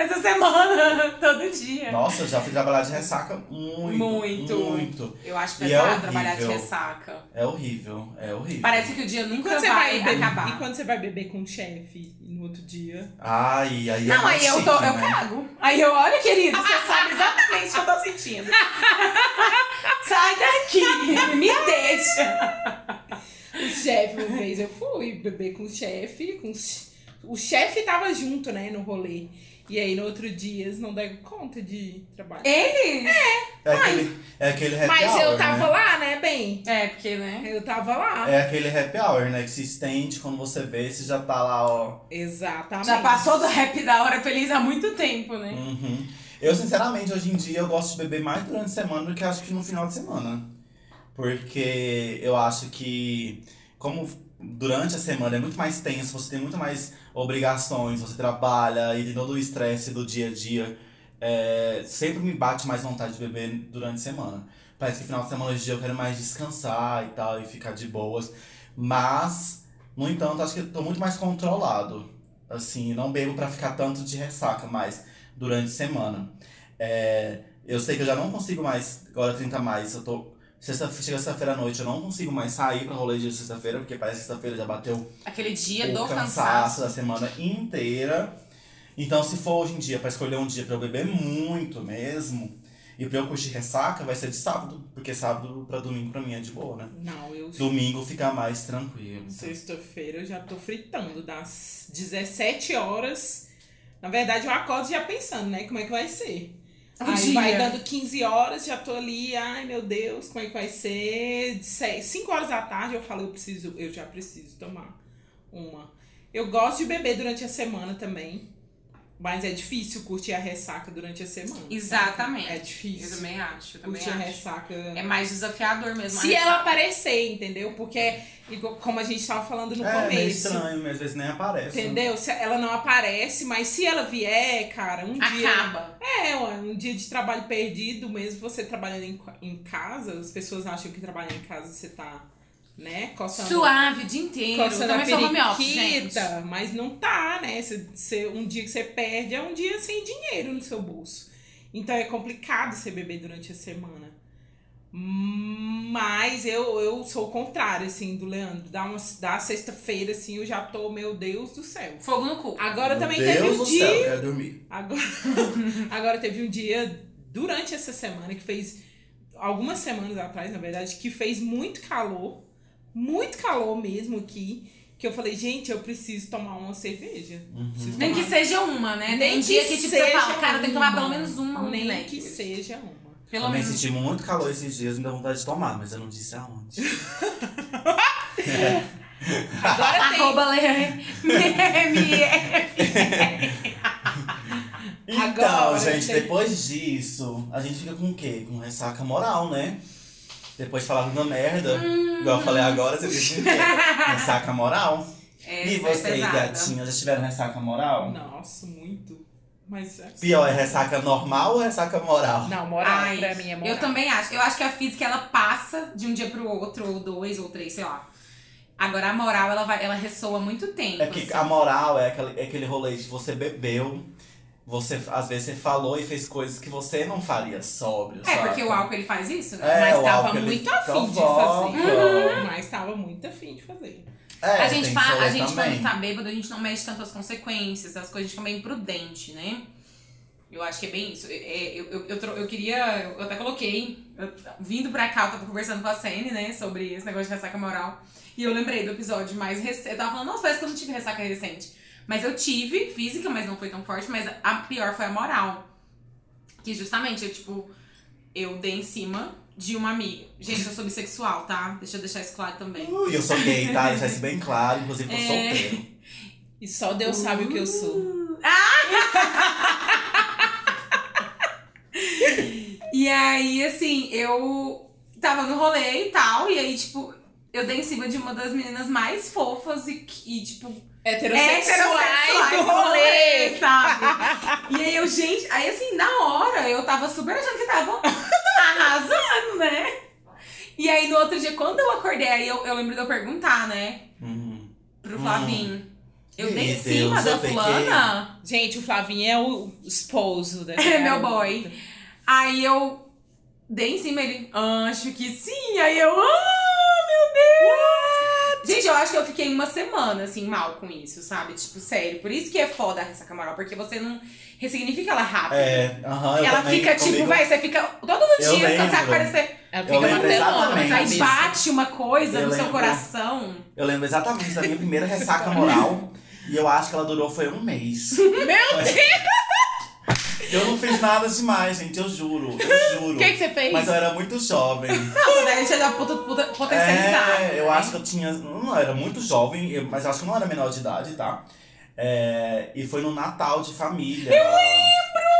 Essa semana, todo dia. Nossa, eu já fui trabalhar de ressaca muito. Muito. Muito. Eu acho é pesado trabalhar de ressaca. É horrível, é horrível. Parece que o dia nunca vai, vai beber, acabar. e quando você vai beber com o chefe no outro dia? Ai, aí é Não, aí eu, tô, chique, eu né? cago. Aí eu, olha, querido, você sabe exatamente o que eu tô sentindo. Sai daqui, me deixa. O chefe, uma vez eu fui beber com o chefe, com o chefe tava junto, né, no rolê. E aí no outro dia eles não deram conta de trabalhar. Ele? É aquele, é aquele happy Mas hour, eu tava né? lá, né, bem? É, porque, né? Eu tava lá. É aquele happy hour, né? Que se estende quando você vê, você já tá lá, ó. Exatamente. Já passou do rap da hora feliz há muito tempo, né? Uhum. Eu, sinceramente, hoje em dia eu gosto de beber mais durante a semana do que acho que no final de semana. Porque eu acho que, como durante a semana é muito mais tenso, você tem muito mais obrigações, você trabalha e tem todo o estresse do dia a dia. é, sempre me bate mais vontade de beber durante a semana. Parece que final de semana hoje eu quero mais descansar e tal, e ficar de boas. Mas, no entanto, acho que eu tô muito mais controlado. Assim, não bebo pra ficar tanto de ressaca mais durante a semana. É, eu sei que eu já não consigo mais, agora 30 a mais, eu tô. Sexta, chega sexta-feira à noite, eu não consigo mais sair pra rolê de sexta-feira, porque parece que sexta-feira já bateu Aquele dia o do cansaço cansaço. da semana inteira. Então, se for hoje em dia pra escolher um dia pra eu beber muito mesmo, e pra eu curtir ressaca, vai ser de sábado, porque sábado pra domingo pra mim é de boa, né? Não, eu Domingo fica mais tranquilo. então. Sexta-feira eu já tô fritando, das 17 horas. Na verdade, eu acordo já pensando, né? Como é que vai ser. Aí dia. vai dando 15 horas, já tô ali, ai meu Deus, como é que vai ser? 5 horas da tarde eu falo, eu preciso, eu já preciso tomar uma. Eu gosto de beber durante a semana também. Mas é difícil curtir a ressaca durante a semana. sabe? Exatamente. É Eu difícil. também acho, eu também Curtir a acho. ressaca. É mais desafiador mesmo. a Se ela aparecer, entendeu? Porque, igual- como a gente tava falando no é, meio começo. estranho, mas às vezes nem aparece. né? Entendeu? Se ela não aparece, mas se ela vier, cara, um dia. Acaba. É, um dia de trabalho perdido, mesmo você trabalhando em, em casa, as pessoas acham que trabalhar em casa você tá, né, coçando, Suave o dia inteiro. coçando a Também sou home office, gente. periquita, mas não tá, né? Você, você- um dia que você perde é um dia sem dinheiro no seu bolso. Então é complicado você beber durante a semana. Mas eu, eu sou o contrário, assim, do Leandro. Dá, uma, dá sexta-feira, assim, eu já tô, meu Deus do céu. Fogo no cu. Agora Meu também Deus teve um do dia. céu, eu quero dormir. Agora, agora teve um dia durante essa semana que fez algumas semanas atrás, na verdade, que fez muito calor, muito calor mesmo aqui, que eu falei, gente, eu preciso tomar uma cerveja. Uhum. Preciso Nem que tomar. seja uma, né? Nem Tem que dia que tipo, você fala, cara, tem que tomar uma. pelo menos uma. um Nem né? que seja uma. Pelo Também menos. senti muito calor esses dias, me dá vontade de tomar, mas eu não disse aonde. Agora tem. Arroba. Então, Agora, gente, tem- depois disso, a gente fica com o quê? Com ressaca moral, né? Depois de falar da merda, igual eu falei agora, você quê? Ressaca moral. Essa e é vocês, gatinhas, já tiveram ressaca moral? Nossa, muito. Mas. é- Pior, é ressaca normal ou ressaca moral? Não, moral, Ai, pra mim é moral. Eu também acho. Eu acho que a física ela passa de um dia pro outro, ou dois, ou três, sei lá. Agora a moral ela vai, ela ressoa muito tempo. É que assim. a moral é aquele, é aquele rolê de você bebeu, você às vezes você falou e fez coisas que você não faria sóbrio, É, sabe? porque o álcool ele faz isso, né? É, Mas tava álcool, muito afim de fazer. Mas tava muito afim de fazer. É, a gente, pa- a gente também. quando tá bêbado, a gente não mede tanto as consequências, as coisas, a gente fica meio imprudente, né? Eu acho que é bem isso. É, eu, eu, eu, tro- eu queria, eu até coloquei, eu- vindo pra cá, eu tava conversando com a Sene, né, sobre esse negócio de ressaca moral. E eu lembrei do episódio mais recente. Eu tava falando, nossa, parece que eu não tive ressaca recente. Mas eu tive física, mas não foi tão forte. Mas a pior foi a moral. Que justamente, eu, tipo, eu dei em cima de uma amiga. Gente, eu sou bissexual, tá? Deixa eu deixar isso claro também. Uh, eu sou gay, tá? Deixar isso bem claro, inclusive tô É. solteiro. E só Deus sabe o que eu sou. E aí, assim, eu tava no rolê e tal, e aí, tipo, eu dei em cima de uma das meninas mais fofas e, e tipo, Heterossexuais do rolê. sabe? e aí eu, gente, aí assim, na hora eu tava super achando que tava arrasando, né? E aí no outro dia, quando eu acordei, aí eu, eu lembro de eu perguntar, né, Uhum. pro Hum. Flavinho. Eu dei em cima da fulana. Gente, o Flavinho é o esposo da É meu boy. Aí eu dei em cima ele, acho que sim. Aí eu, ah, meu Deus! Gente, eu acho que eu fiquei uma semana, assim, mal com isso, sabe? Tipo, sério. Por isso que é foda a ressaca moral, porque você não ressignifica ela rápido. É, aham, eu ela também, fica, tipo, comigo- vai, você fica dias, quando você lembro. aparecer, Ela fica martelando aí bate uma coisa Eu no seu lembro. coração. Eu lembro exatamente da minha primeira ressaca moral. e eu acho que ela durou foi um mês. Meu Deus! Eu não fiz nada demais, gente, eu juro. Eu juro. O que, que você fez? Mas eu era muito jovem. Não, daí você já puta, puta, potencializado. É, eu né? acho que eu tinha. Não era muito jovem, eu- mas eu acho que não era menor de idade, tá? É, e foi no Natal de família. Eu lembro!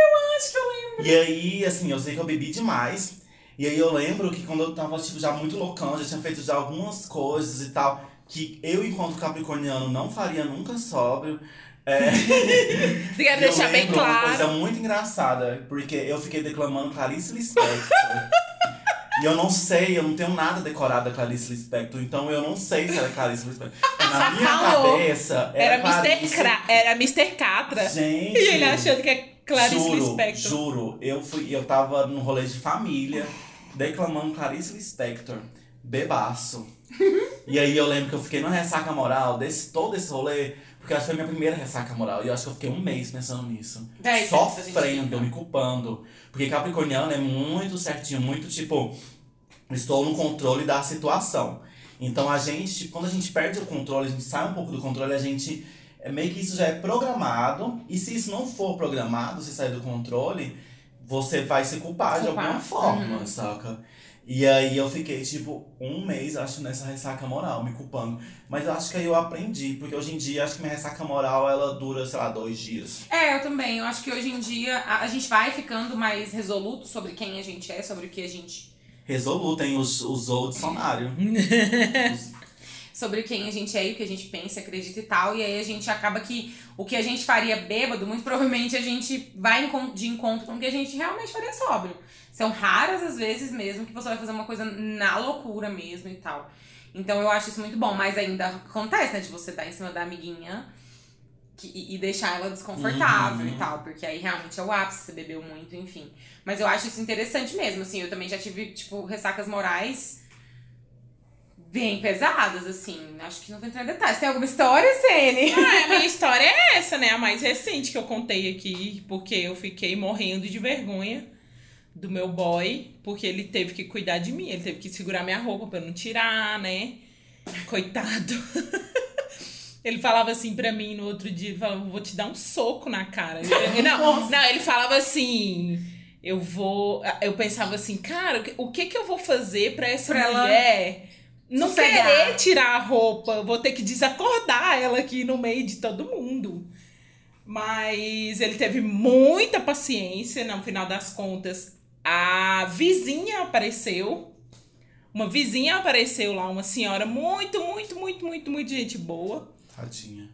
Eu acho que eu lembro. E aí, assim, eu sei que eu bebi demais. E aí eu lembro que quando eu tava, tipo, já muito loucão, já tinha feito já algumas coisas e tal, que eu, enquanto capricorniano, não faria nunca sóbrio. É, quer deixar bem lembro Uma coisa claro. muito engraçada, porque eu fiquei declamando Clarice Lispector. E eu não sei, eu não tenho nada decorado da Clarice Lispector, então eu não sei se era Clarice Lispector. Na minha falou. cabeça, Era, era, Mr. Clarice. Cra era Mr. Catra. Gente. E ele achando que é Clarice juro, Lispector. Juro, eu fui, eu tava num rolê de família, declamando Clarice Lispector, bebaço. e aí eu lembro que eu fiquei numa ressaca moral desse todo esse rolê, porque acho que foi minha primeira ressaca moral. E eu acho que eu fiquei um mês pensando nisso. É, a Sofrendo, me culpando. Porque Capricorniano é muito certinho, muito tipo, estou no controle da situação. Então a gente, quando a gente perde o controle, a gente sai um pouco do controle, a gente. É meio que isso já é programado. E se isso não for programado, se sair do controle, você vai se culpar, de Culpar. alguma forma, Uhum. saca? E aí eu fiquei, tipo, um mês, acho, nessa ressaca moral, me culpando. Mas eu acho que aí eu aprendi, porque hoje em dia acho que minha ressaca moral ela dura, sei lá, dois dias. É, eu também. Eu acho que hoje em dia a, a gente vai ficando mais resoluto sobre quem a gente é, sobre o que a gente. Resoluto, hein? Us- Usou o dicionário. Sobre quem a gente é e o que a gente pensa, acredita e tal. E aí a gente acaba que o que a gente faria bêbado, muito provavelmente a gente vai de encontro com o que a gente realmente faria sóbrio. São raras as vezes mesmo que você vai fazer uma coisa na loucura mesmo e tal. Então eu acho isso muito bom, mas ainda acontece, né, de você dar em cima da amiguinha que- e, deixar ela desconfortável Uhum. e tal, porque aí realmente é o ápice, você bebeu muito, enfim. Mas eu acho isso interessante mesmo, assim, eu também já tive, tipo, ressacas morais bem pesadas, assim. Acho que não vou entrar em detalhes. Tem alguma história, Sene? Ah, a minha história é essa, né? A mais recente que eu contei aqui, porque eu fiquei morrendo de vergonha do meu boy, porque ele teve que cuidar de mim, ele teve que segurar minha roupa pra eu não tirar, né? Coitado. Ele falava assim pra mim no outro dia, ele falava, vou te dar um soco na cara. Eu- não, não, ele falava assim, eu vou. Eu pensava assim, cara, o que- que eu vou fazer pra essa Pra mulher não sossegar. querer tirar a roupa? Eu vou ter que desacordar ela aqui no meio de todo mundo. Mas ele teve muita paciência, no final das contas. A vizinha apareceu. Uma vizinha apareceu lá, uma senhora muito, muito, muito, muito, muito gente boa. Tadinha.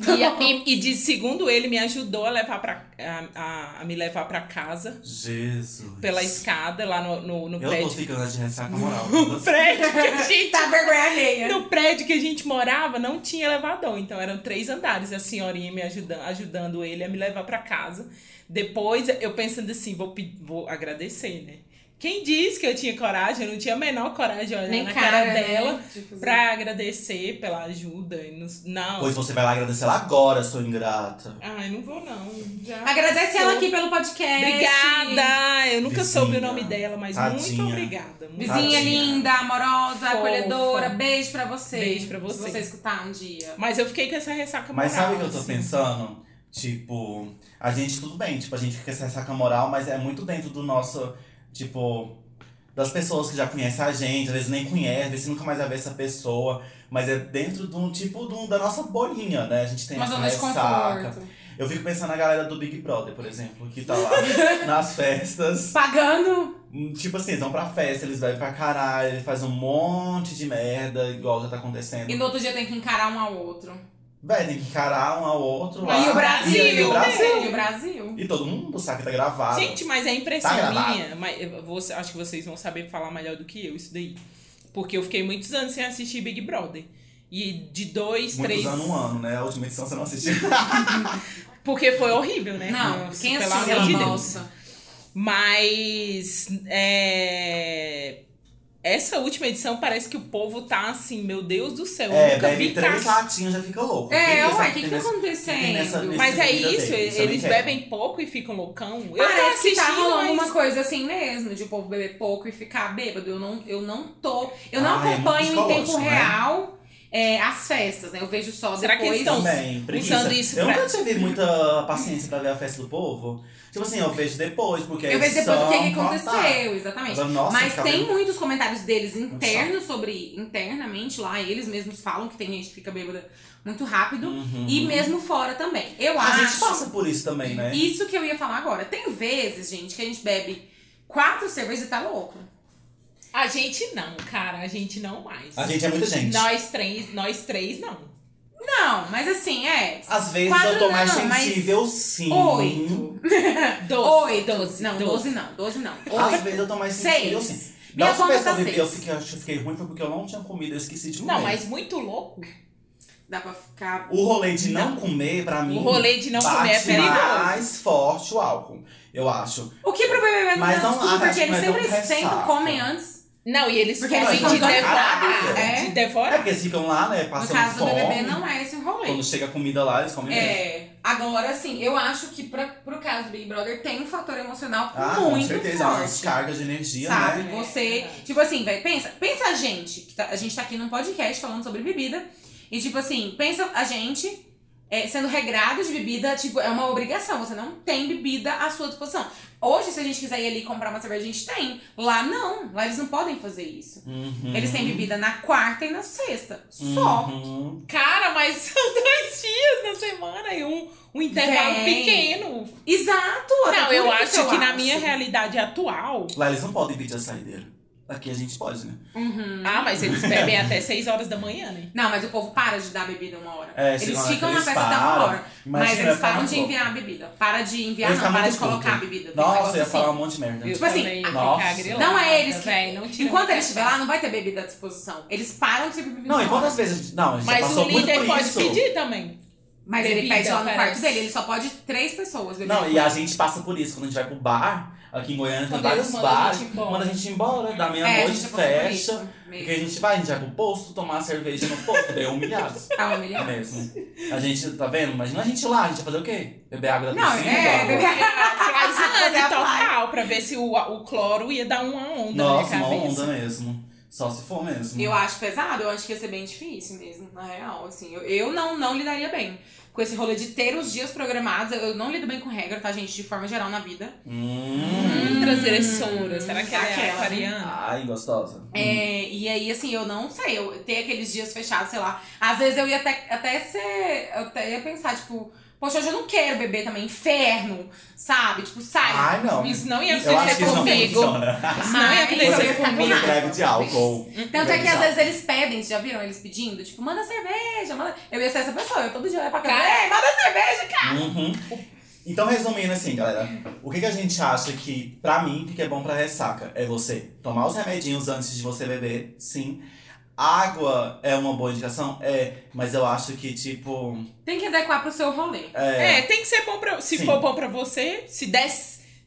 E, a- e- e de segundo ele, me ajudou a levar para a, a me levar para casa Jesus. pela escada lá no, no, no Eu tô prédio. ficando de ressaca moral. No prédio que a gente Tá vergonha alheia. no prédio que a gente morava não tinha elevador, então eram três andares. A senhorinha me ajudando, ajudando ele a me levar pra casa. Depois eu pensando assim, vou, vou agradecer, né? Quem disse que eu tinha coragem? Eu não tinha a menor coragem de olhar Nem na cara, cara né? dela Tipo, pra agradecer pela ajuda. e Não. Pois você vai lá agradecer ela agora, sua ingrata. Ai, não vou não. Já Agradece passou. ela aqui pelo podcast. Obrigada! Eu nunca Vizinha. soube o nome dela, mas muito Tadinha. obrigada. Muito Vizinha Tadinha. linda, amorosa, Fofa. acolhedora. Beijo pra você. Beijo pra você. Se você escutar um dia. Mas eu fiquei com essa ressaca Mas moral, sabe o que eu tô assim. pensando? Tipo, a gente tudo bem, tipo, a gente fica essa ressaca moral, mas é muito dentro do nosso, tipo, das pessoas que já conhecem a gente, às vezes nem conhece, às vezes nunca mais vai ver essa pessoa, mas é dentro de um tipo de um- da nossa bolinha, né? A gente tem Uma essa ressaca. conforto. Eu fico pensando na galera do Big Brother, por exemplo, que tá lá nas festas. Pagando. Hum, Tipo assim, eles vão pra festa, eles vão pra caralho, eles fazem um monte de merda, igual já tá acontecendo. E no outro dia tem que encarar um ao outro. Véi, tem que encarar um ao outro lá. E o Brasil. E o Brasil. E o Brasil. E todo mundo sabe que tá gravado. Gente, mas é impressão Tá minha. Mas vou- acho que vocês vão saber falar melhor do que eu isso daí. Porque eu fiquei muitos anos sem assistir Big Brother. E de dois, Muitos três. anos, um ano, né? A última edição você não assistiu. Porque foi horrível, né? Não, Nossa, quem pelo assistiu amor de Deus. moça? Mas. É... Essa última edição parece que o povo tá assim, meu Deus do céu. eu é, nunca bebe vi três caixa. latinhas já fica louco. É, ué, o que que tem tá acontecendo? nessa- Mas é isso, deles, eles quero. bebem pouco e ficam loucão. Eu Parece que tá rolando mas- uma coisa assim mesmo, de o povo beber pouco e ficar bêbado. Eu não, eu não tô. Eu não Ah, é acompanho em tempo né? real é, as festas, né? Eu vejo só Será que depois. eles estão usando isso Eu pra- nunca tive muita paciência pra ver a festa do povo. Tipo assim, eu vejo depois, porque Eu vejo depois o que, que são aconteceu, exatamente. Agora, nossa, Mas tem bem- muitos comentários deles internos sobre. internamente lá, eles mesmos falam que tem gente que fica bêbada muito rápido. Uhum. E mesmo fora também. Eu A acho. gente passa por isso também, né? Isso que eu ia falar agora. Tem vezes, gente, que a gente bebe quatro cervejas e tá louco. A gente não, cara. A gente não mais. A gente é muita gente. Nós três, nós três não. Não, mas assim, é. Às vezes Quatro eu tô mais não, sensível, sim. Oito. Doze. Oito. Doze. Não, doze. não. Doze não. Às Oito. vezes eu tô mais sensível, Seis. sim. Na Eu última vez que eu eu fiquei, acho que eu fiquei ruim, foi porque eu não tinha comido, eu esqueci de comer. Não, mas muito louco. Dá pra ficar. O rolê de não, comer, pra mim. O rolê de não bate comer é perigoso. mais forte o álcool, eu acho. O que pro bebê não Mas é não- desculpa, porque eles mas sempre, não sempre comem antes. Não, e eles Porque comem eles ficam de de devorar. caralho, é. De É porque eles ficam lá, né, No passando caso fome. do bebê, não é esse o rolê. Quando chega a comida lá, eles comem mesmo. É, agora assim, eu acho que pra, pro caso do Big Brother tem um fator emocional Ah, com muito certeza, uma forte. descarga de energia, Sabe? né? Você, tipo assim, vai, pensa, pensa a gente, que tá- a gente tá aqui num podcast falando sobre bebida, e tipo assim, pensa a gente é, sendo regrado de bebida, tipo, é uma obrigação, você não tem bebida à sua disposição. Hoje, se a gente quiser ir ali comprar uma cerveja, a gente tem. Lá não, lá eles não podem fazer isso. Uhum. Eles têm bebida na quarta e na sexta, só. Uhum. Cara, mas são dois dias na semana e um, um intervalo Vem. pequeno. Exato! Não, eu acho que na acho. minha realidade atual. Lá eles não podem pedir a saideira. Aqui a gente pode, né? Uhum. Ah, mas eles bebem até 6 horas da manhã, né? Não, mas o povo para de dar bebida uma hora. É, eles ficam na eles festa até uma hora. Imagina, mas eu eles param de enviar a bebida. Para de enviar, não, para de colocar a puto. bebida. Tem um Nossa, eu ia assim. falar um monte de merda. Eu Tipo assim, nossa. Não é eles que- véi, não tira Enquanto muita ele estiver lá, não vai ter bebida à disposição. Eles param de servir bebida. Não, e quantas vezes. Não, a gente Mas passou o líder pode isso. pedir também. Mas ele bebida, pede lá no parece. quarto dele, ele só pode três pessoas beber. Não, e a gente passa por isso. Quando a gente vai pro bar, aqui em Goiânia tem vários bares. gente embora. Manda a gente embora, da é, meia-noite, por fecha. Porque a gente vai, a gente vai pro posto tomar cerveja no posto, daí é humilhados. Ah, humilhante. mesmo. A gente, tá vendo? Imagina a gente lá, a gente ia fazer o quê? Beber água da Não, piscina? é, água? beber Faz Fazer a total, pra ver se o, o cloro ia dar uma onda Nossa, na uma minha cabeça. onda mesmo. Só se for mesmo. Eu acho pesado, eu acho que ia ser bem difícil mesmo, na real, assim. Eu, eu não, não lidaria bem com esse rolê de ter os dias programados. Eu, não lido bem com regra, tá, gente? De forma geral na vida. Hum. Transgressora. Será que ela é Aquela, né? aquariana? Ai, gostosa. É, e aí, assim, eu não sei, eu ter aqueles dias fechados, sei lá. Às vezes eu ia até, até ser. Eu até ia pensar, tipo, poxa, hoje eu não quero beber também, inferno, sabe? Tipo, sai. Ai, não. Isso não ia acontecer isso não comigo. funciona. Isso não ia acontecer comigo. com Entrega de álcool. Tanto é que às vezes eles pedem, vocês já viram eles pedindo? Tipo, manda cerveja, manda. Eu ia ser essa pessoa, eu todo dia ia pra casa, Cara. ei, manda cerveja, cara! Uhum. Então, resumindo assim, galera, o que, que a gente acha que, pra mim, que é bom pra ressaca? É você tomar os remedinhos antes de você beber, sim. Água é uma boa indicação? É, mas eu acho que, tipo. Tem que adequar pro seu rolê. É, É, tem que ser bom pra. Se Sim. for bom pra você, se der.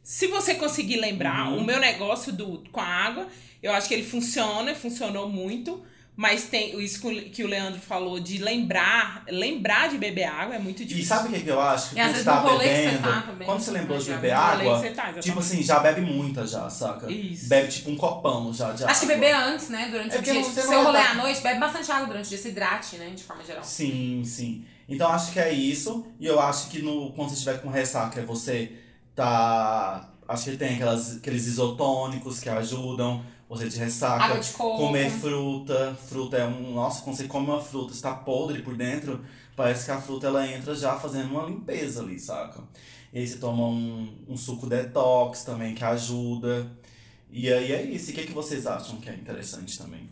Se você conseguir lembrar, Uhum. o meu negócio do, com a água, eu acho que ele funciona, funcionou muito. Mas tem isso que o- que o Leandro falou de lembrar, lembrar de beber água é muito E difícil. sabe o que, eu acho? Que E você tá você bebendo, tá quando você lembrou de beber água, você tá, tipo assim, já bebe muita já, saca? Isso. Bebe tipo um copão já de Acho que água. beber antes, né? Durante É o porque dia. você Se vai rolê tá- à noite, bebe bastante água durante o dia, se hidrate, né? De forma geral. Sim, sim. Então acho que é isso. E eu acho que no, quando você estiver com ressaca, é você tá. Acho que tem aquelas, aqueles isotônicos que ajudam você de ressaca. De. Comer fruta. Fruta é um. Nossa, quando você come uma fruta, está podre por dentro, parece que a fruta ela entra já fazendo uma limpeza ali, saca? E aí você toma um, um suco detox também que ajuda. E aí é isso. E o que, que vocês acham que é interessante também?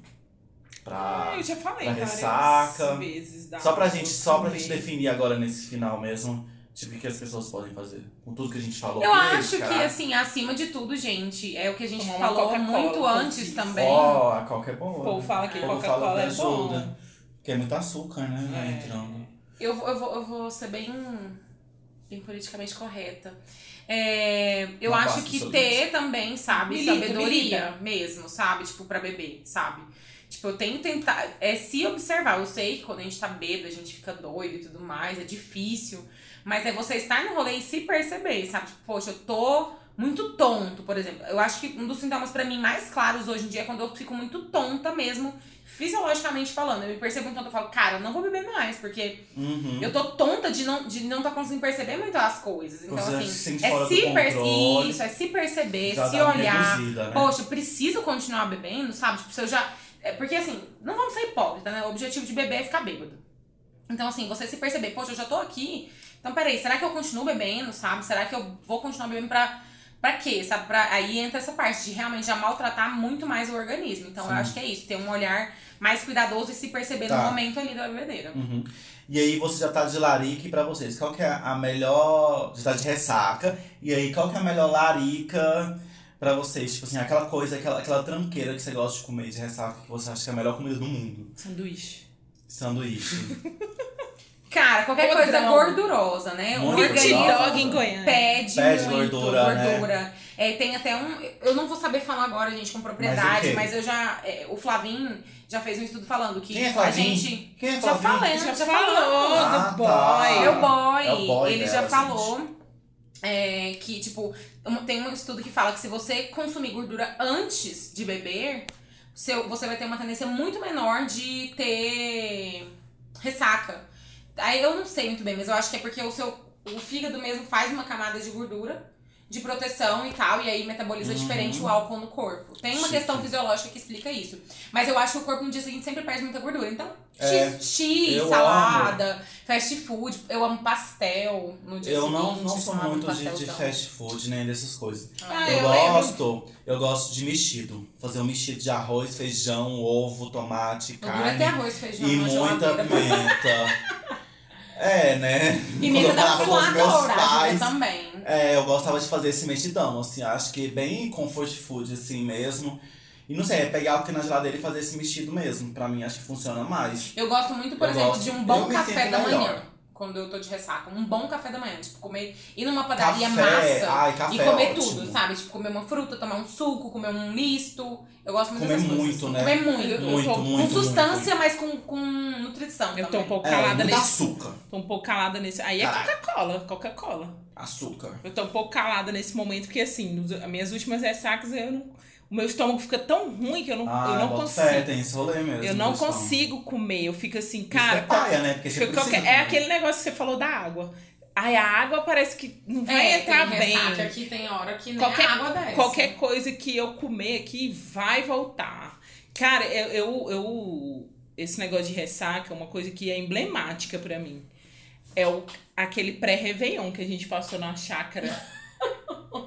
Pra. Ah, eu já falei pra ressaca. vezes. Só pra gente, só pra gente definir agora nesse final mesmo, tipo, o que as pessoas podem fazer? Com tudo que a gente falou Eu aqui, acho que, assim, acima de tudo, gente, é o que a gente Tomar falou muito antes também. Ó, a Coca é boa. O povo fala que Coca-Cola é que bom. ajuda. Porque é muito açúcar, né? vai É. entrando. Eu, vou- eu, vou, eu vou ser bem, bem politicamente correta. É, eu Não acho que ter também, sabe, Milita, sabedoria milita. mesmo, sabe? Tipo, pra beber, sabe? Tipo, eu tenho que tentar. É se observar. Eu sei que quando a gente tá bêbado, a gente fica doido e tudo mais, é difícil. Mas é você estar no rolê e se perceber, sabe? Tipo, poxa, eu tô muito tonto, por exemplo. Eu acho que um dos sintomas pra mim mais claros hoje em dia é quando eu fico muito tonta mesmo, fisiologicamente falando. Eu me percebo muito tonta, eu falo, cara, eu não vou beber mais, porque Uhum. eu tô tonta de não, de não tá conseguindo perceber muito as coisas. Então, Você assim, se é se perceber. Isso, é se perceber, se olhar. né? Poxa, eu preciso continuar bebendo, sabe? Tipo, se eu já. É porque assim, não vamos ser hipócritas, né? O objetivo de beber é ficar bêbado. Então, assim, você se perceber, poxa, eu já tô aqui. Então, peraí, será que eu continuo bebendo, sabe? Será que eu vou continuar bebendo pra. Pra quê? Sabe? Pra, aí entra essa parte de realmente já maltratar muito mais o organismo. Então Sim. eu acho que é isso, ter um olhar mais cuidadoso e se perceber Tá. no momento ali da bebedeira. Uhum. E aí você já tá de larica e pra vocês, qual que é a melhor. Já tá de ressaca. E aí, qual que é a melhor larica pra vocês, tipo assim, aquela coisa, aquela, aquela tranqueira que você gosta de comer de ressaca, que você acha que é a melhor comida do mundo. Sanduíche. Sanduíche. Cara, qualquer Podrão. coisa gordurosa, né? Hot organismo dog em Goiânia. pede, Pede muito gordura, né? gordura. É, tem até um. Eu não vou saber falar agora, gente, com propriedade, quê? mas, eu já. é, o Flavinho já fez um estudo falando que Quem é a gente. Quem é Já falei, Já, já falou. Ah, do boy. tá. É o boy. É o boy Ele dela, já gente. falou é, que, tipo, um- tem um estudo que fala que se você consumir gordura antes de beber, seu, você vai ter uma tendência muito menor de ter ressaca. Aí eu não sei muito bem, mas eu acho que é porque o seu o fígado mesmo faz uma camada de gordura de proteção e tal, e aí metaboliza Uhum. diferente o álcool no corpo. Tem uma Chique. questão fisiológica que explica isso. Mas eu acho que o corpo no dia seguinte sempre perde muita gordura. Então, É, X, eu salada, fast food, eu amo pastel no dia Eu seguinte. não, não sou muito de, de pastelzão. fast food, nem dessas coisas. Ah, eu, eu lembro. gosto, eu gosto de mexido. Fazer um mexido de arroz, feijão, ovo, tomate, ter carne arroz, feijão e muita geladeira. pimenta. é, né? Pimenta Quando eu com os meus pais, também. É, eu gostava de fazer esse mexidão, assim, acho que bem comfort food, assim mesmo. E não sei, é pegar o que na geladeira e fazer esse mexido mesmo. Pra mim, acho que funciona mais. Eu gosto muito, por Eu exemplo, gosto. de um bom me café da melhor. manhã. Quando eu tô de ressaca. Um bom café da manhã. Tipo, comer. Ir numa padaria Café, massa. ai, café e é comer ótimo. tudo, sabe? Tipo, comer uma fruta, tomar um suco, comer um misto. Eu gosto muito Comer dessas coisas. muito, né? Comer muito. Eu Muito, muito, com sustância, mas com, com nutrição. Eu tô também. um pouco É, calada muito nesse. açúcar. Tô um pouco calada nesse. Aí é. Coca-Cola, Coca-Cola. Açúcar. Eu tô um pouco calada nesse momento, porque assim, nos, as minhas últimas ressacas, eu não, o meu estômago fica tão ruim que eu não, Ah, eu não consigo. fé, tem esse rolê mesmo. eu não estômago. consigo comer. Eu fico assim, Isso cara. é paia, né? Porque você qualquer- é aquele negócio que você falou da água. Ai, a água parece que não vai É, entrar tem bem. aqui, tem hora que nem Qualquer- a água desce. Qualquer coisa que eu comer aqui vai voltar. Cara, eu, eu, eu- esse negócio de ressaca é uma coisa que é emblemática pra mim. É o, aquele pré-réveillon que a gente passou na chácara.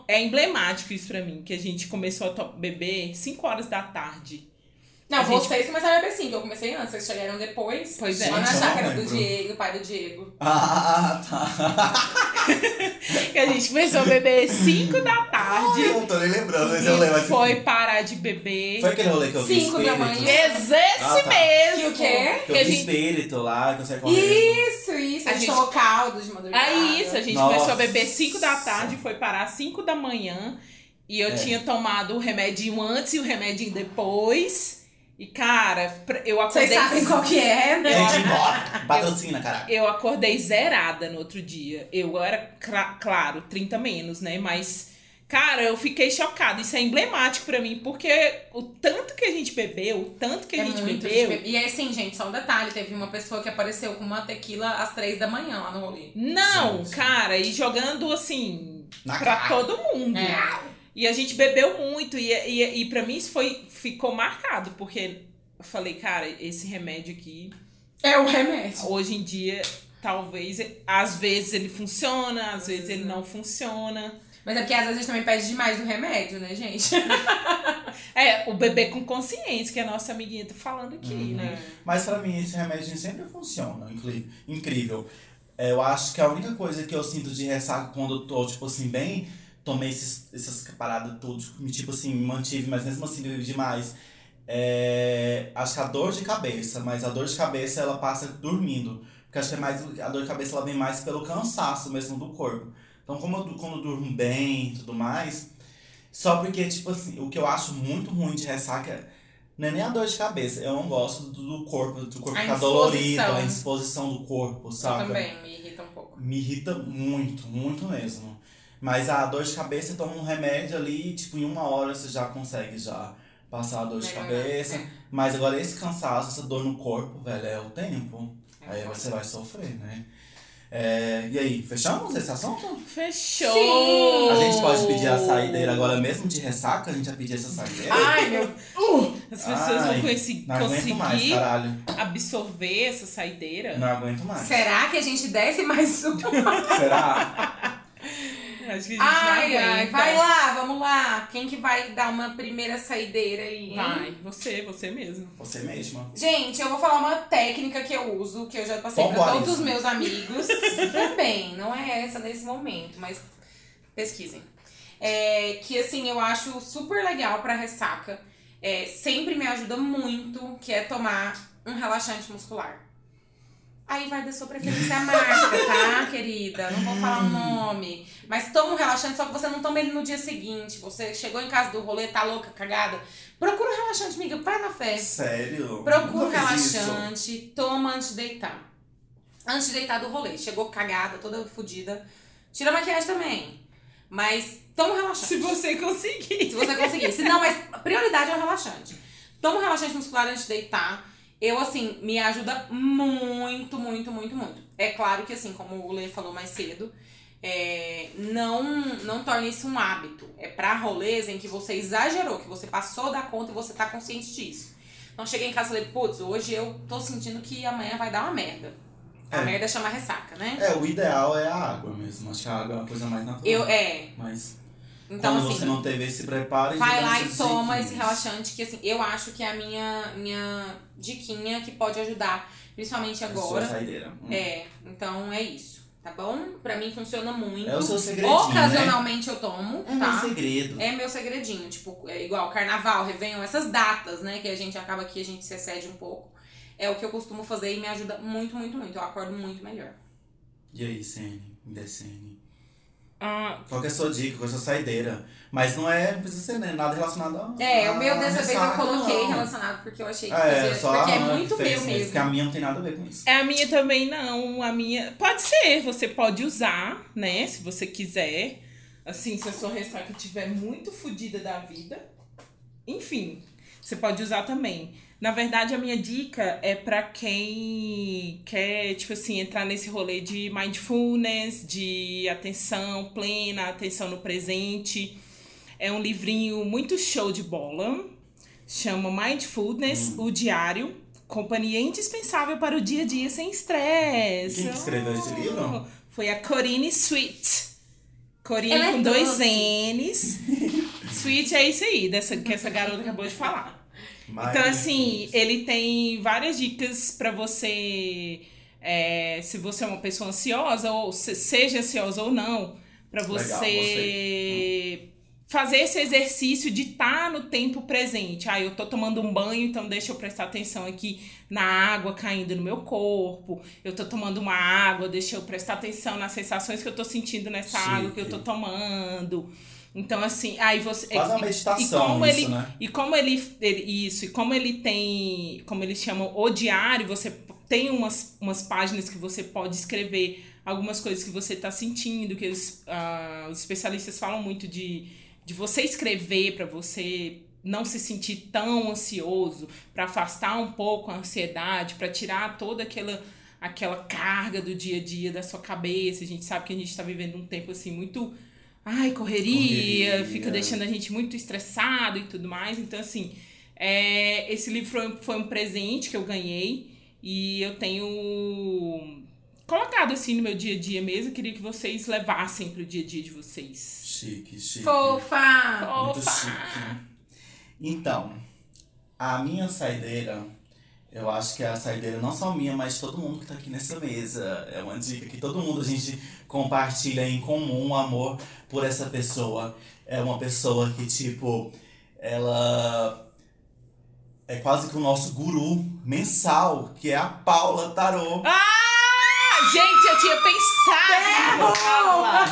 É emblemático isso pra mim, que a gente começou a beber 5 horas da tarde. Não, A gente- vocês começaram a beber sim, que eu comecei antes, vocês chegaram depois. Pois é. Lá na não chácara do. Diego, do pai do Diego. Ah, tá. Que a gente começou a beber 5 da tarde. eu tô nem lembrando, mas eu lembro. foi parar de beber. Foi aquele rolê que eu vi Cinco da espírito? manhã. Esse Ah, tá. mesmo! Que o quê? Que Que eu vi gente espírito lá, que eu correndo. Isso, isso. A A gente tomou caldo de madrugada. Aí isso, a gente Nossa. começou a beber 5 da tarde, foi parar 5 da manhã. E eu É. tinha tomado o remedinho antes e o remedinho depois. E, cara, eu acordei. Vocês sabem qual que é, né? Gente, bora. Patrocina, caralho. Eu acordei zerada no outro dia. Eu era, claro, 30 menos, né? Mas, cara, eu fiquei chocada. Isso é emblemático pra mim, porque o tanto que a gente bebeu, o tanto que a É gente muito bebeu. de- E assim, gente, só um detalhe: teve uma pessoa que apareceu com uma tequila às três da manhã lá no rolê. Não, Sim, sim. cara, e jogando assim Na pra cara. todo mundo. É. E a gente bebeu muito. E, e, e pra mim isso foi, ficou marcado, porque eu falei, cara, esse remédio aqui, É o remédio. hoje em dia, talvez, às vezes ele funciona, às vezes ele não funciona. Mas é porque às vezes a gente também pede demais do remédio, né, gente? É, o bebê com consciência, que a nossa amiguinha tá falando aqui, Uhum. né? Mas pra mim esse remédio sempre funciona. Incrível. É, Eu acho que a única coisa que eu sinto de ressaca quando eu tô, tipo assim, bem. Tomei esses, essas paradas tudo, tipo assim, me mantive, mas mesmo assim bebi demais. É, acho que a dor de cabeça, mas a dor de cabeça ela passa dormindo. Porque acho que é mais, a dor de cabeça ela vem mais pelo cansaço mesmo do corpo. Então, como eu, quando eu durmo bem e tudo mais, só porque, tipo assim, o que eu acho muito ruim de ressaca não é nem a dor de cabeça. Eu não gosto do, corpo, do corpo ficar dolorido, a indisposição do corpo, Eu saca? também, me irrita um pouco. Me irrita muito, muito mesmo. Mas a dor de cabeça, você toma um remédio ali, tipo, em uma hora você já consegue já passar a dor de cabeça. é. Mas agora esse cansaço, essa dor no corpo, velho, é o tempo. É Aí você vai sofrer, né? É, e aí, fechamos esse assunto? Fechou! Sim! A gente pode pedir a saideira agora mesmo de ressaca? A gente vai pedir essa saideira? Ai, meu. As pessoas Ai, vão conheci- Não aguento mais, conseguir caralho. absorver essa saideira. Não aguento mais. Será que a gente desce mais um? Será? Acho que a gente Ai, não ai, vai lá, vamos lá. Quem que vai dar uma primeira saideira aí? hein? Vai, você, você mesmo. Você mesma. Gente, eu vou falar uma técnica que eu uso, que eu já passei pra Vambora, todos os isso. meus amigos. Também, não é essa nesse momento, mas pesquisem. é, que assim eu acho super legal pra ressaca. É, sempre me ajuda muito, que é tomar um relaxante muscular. Aí vai da sua preferência a marca, tá, querida? Não vou falar o nome. Mas toma um relaxante, só que você não toma ele no dia seguinte. Você chegou em casa do rolê, tá louca, cagada. Procura um relaxante, amiga. Vai na fé. Sério? Procura um fiz isso. relaxante, toma antes de deitar. Antes de deitar do rolê. Chegou cagada, toda fodida. Tira a maquiagem também. Mas toma um relaxante. Se você conseguir. Se você conseguir. Se não, mas prioridade é o relaxante. Toma um relaxante muscular antes de deitar. Eu, assim, me ajuda muito, muito, muito, muito. É claro que, assim, como o Lê falou mais cedo, é, não, não torne isso um hábito. É pra rolês em que você exagerou, que você passou da conta e você tá consciente disso. Então, cheguei em casa e falei, putz, hoje eu tô sentindo que amanhã vai dar uma merda. A É. merda chama ressaca, né? É, o ideal é a água mesmo. Acho que a água é uma coisa mais natural. Eu, é. Mas Então, quando assim, você não teve esse preparo... Vai lá e toma esse relaxante, que assim, eu acho que é a minha, minha diquinha que pode ajudar, principalmente É agora. Hum. É, então é isso, tá bom? Pra mim funciona muito. É o seu segredinho, Ocasionalmente eu tomo, É tá? meu segredo. É meu segredinho, tipo, é igual carnaval, Réveillon, essas datas, né, que a gente acaba que a gente se excede um pouco. É o que eu costumo fazer e me ajuda muito, muito, muito. Eu acordo muito melhor. E aí, Sene? Indecene. Ah, Qual que é a sua dica? Qual é a sua saideira? Mas não é, não precisa ser né, nada relacionado a. É, o meu dessa vez eu coloquei não. relacionado porque eu achei que Ah, é, fazia, só porque a é muito que fez meu mesmo. Porque a minha não tem nada a ver com isso. É a minha também não. A minha. Pode ser, você pode usar, né? Se você quiser. Assim, se a sua ressaca estiver muito fodida da vida. Enfim, você pode usar também. Na verdade, a minha dica é pra quem quer, tipo assim, entrar nesse rolê de mindfulness, de atenção plena, atenção no presente. É um livrinho muito show de bola. Chama Mindfulness, o Diário. Companhia indispensável para o dia a dia sem estresse. Quem que escreveu esse livro? Foi a Corine Sweet. Corine Ela é com dois. N's. Sweet é isso aí, dessa, que essa garota acabou de falar. Mas, Então, assim, ele tem várias dicas pra você. é, se você é uma pessoa ansiosa, ou se- seja ansiosa ou não, pra Legal, você fazer esse exercício de estar no tempo presente. Ah, eu tô tomando um banho, então deixa eu prestar atenção aqui na água caindo no meu corpo. Eu tô tomando uma água, deixa eu prestar atenção nas sensações que eu tô sentindo nessa Chique. água que eu tô tomando. Então, assim, aí você. Faz uma e- meditação e como isso, ele, né? e como ele, ele- Isso, e como ele tem. Como eles chamam o diário, você tem umas, umas páginas que você pode escrever algumas coisas que você está sentindo, que os, ah, os especialistas falam muito de, de você escrever para você não se sentir tão ansioso, para afastar um pouco a ansiedade, para tirar toda aquela aquela carga do dia a dia da sua cabeça. A gente sabe que a gente está vivendo um tempo assim muito ai, correria, Correria. fica deixando a gente muito estressado e tudo mais. Então, assim, é, esse livro foi, foi um presente que eu ganhei e eu tenho colocado assim no meu dia a dia mesmo. Eu queria que vocês levassem pro dia a dia de vocês. Chique, chique. Fofa! Muito Opa! chique. Então, a minha saideira, eu acho que é a saideira não só minha, mas de todo mundo que tá aqui nessa mesa. É uma dica que todo mundo a gente compartilha em comum o amor por essa pessoa. É uma pessoa que, tipo, ela é quase que o nosso guru mensal, que é a Paula Tarô. Ah, gente, eu tinha pensado! Paula.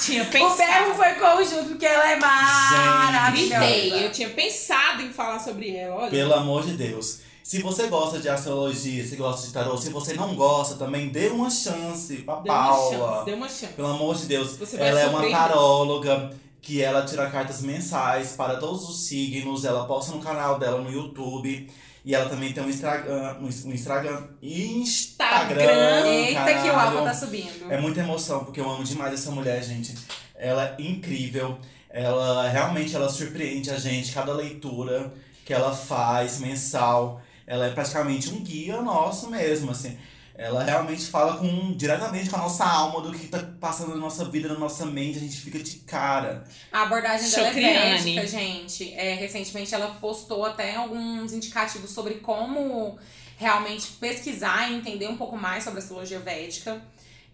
Tinha O pensado. berro foi conjunto, porque ela é maravilhosa. Gritei, eu tinha pensado em falar sobre ela. Olha. Pelo amor de Deus. Se você gosta de astrologia, se gosta de tarô, se você não gosta também, dê uma chance pra uma Paula. chance, deu uma chance. Pelo amor de Deus. Você ela é uma taróloga que ela tira cartas mensais para todos os signos. Ela posta no canal dela no YouTube. E ela também tem um Instagram. Um, Instagram. Instagram. Eita, que o álbum tá subindo. É muita emoção, porque eu amo demais essa mulher, gente. Ela é incrível. Ela realmente ela surpreende a gente, cada leitura que ela faz mensal. Ela é praticamente um guia nosso mesmo, assim. Ela realmente fala com diretamente com a nossa alma do que tá passando na nossa vida, na nossa mente, a gente fica de cara. A abordagem dela é védica, gente. É, recentemente ela postou até alguns indicativos sobre como realmente pesquisar e entender um pouco mais sobre a astrologia védica.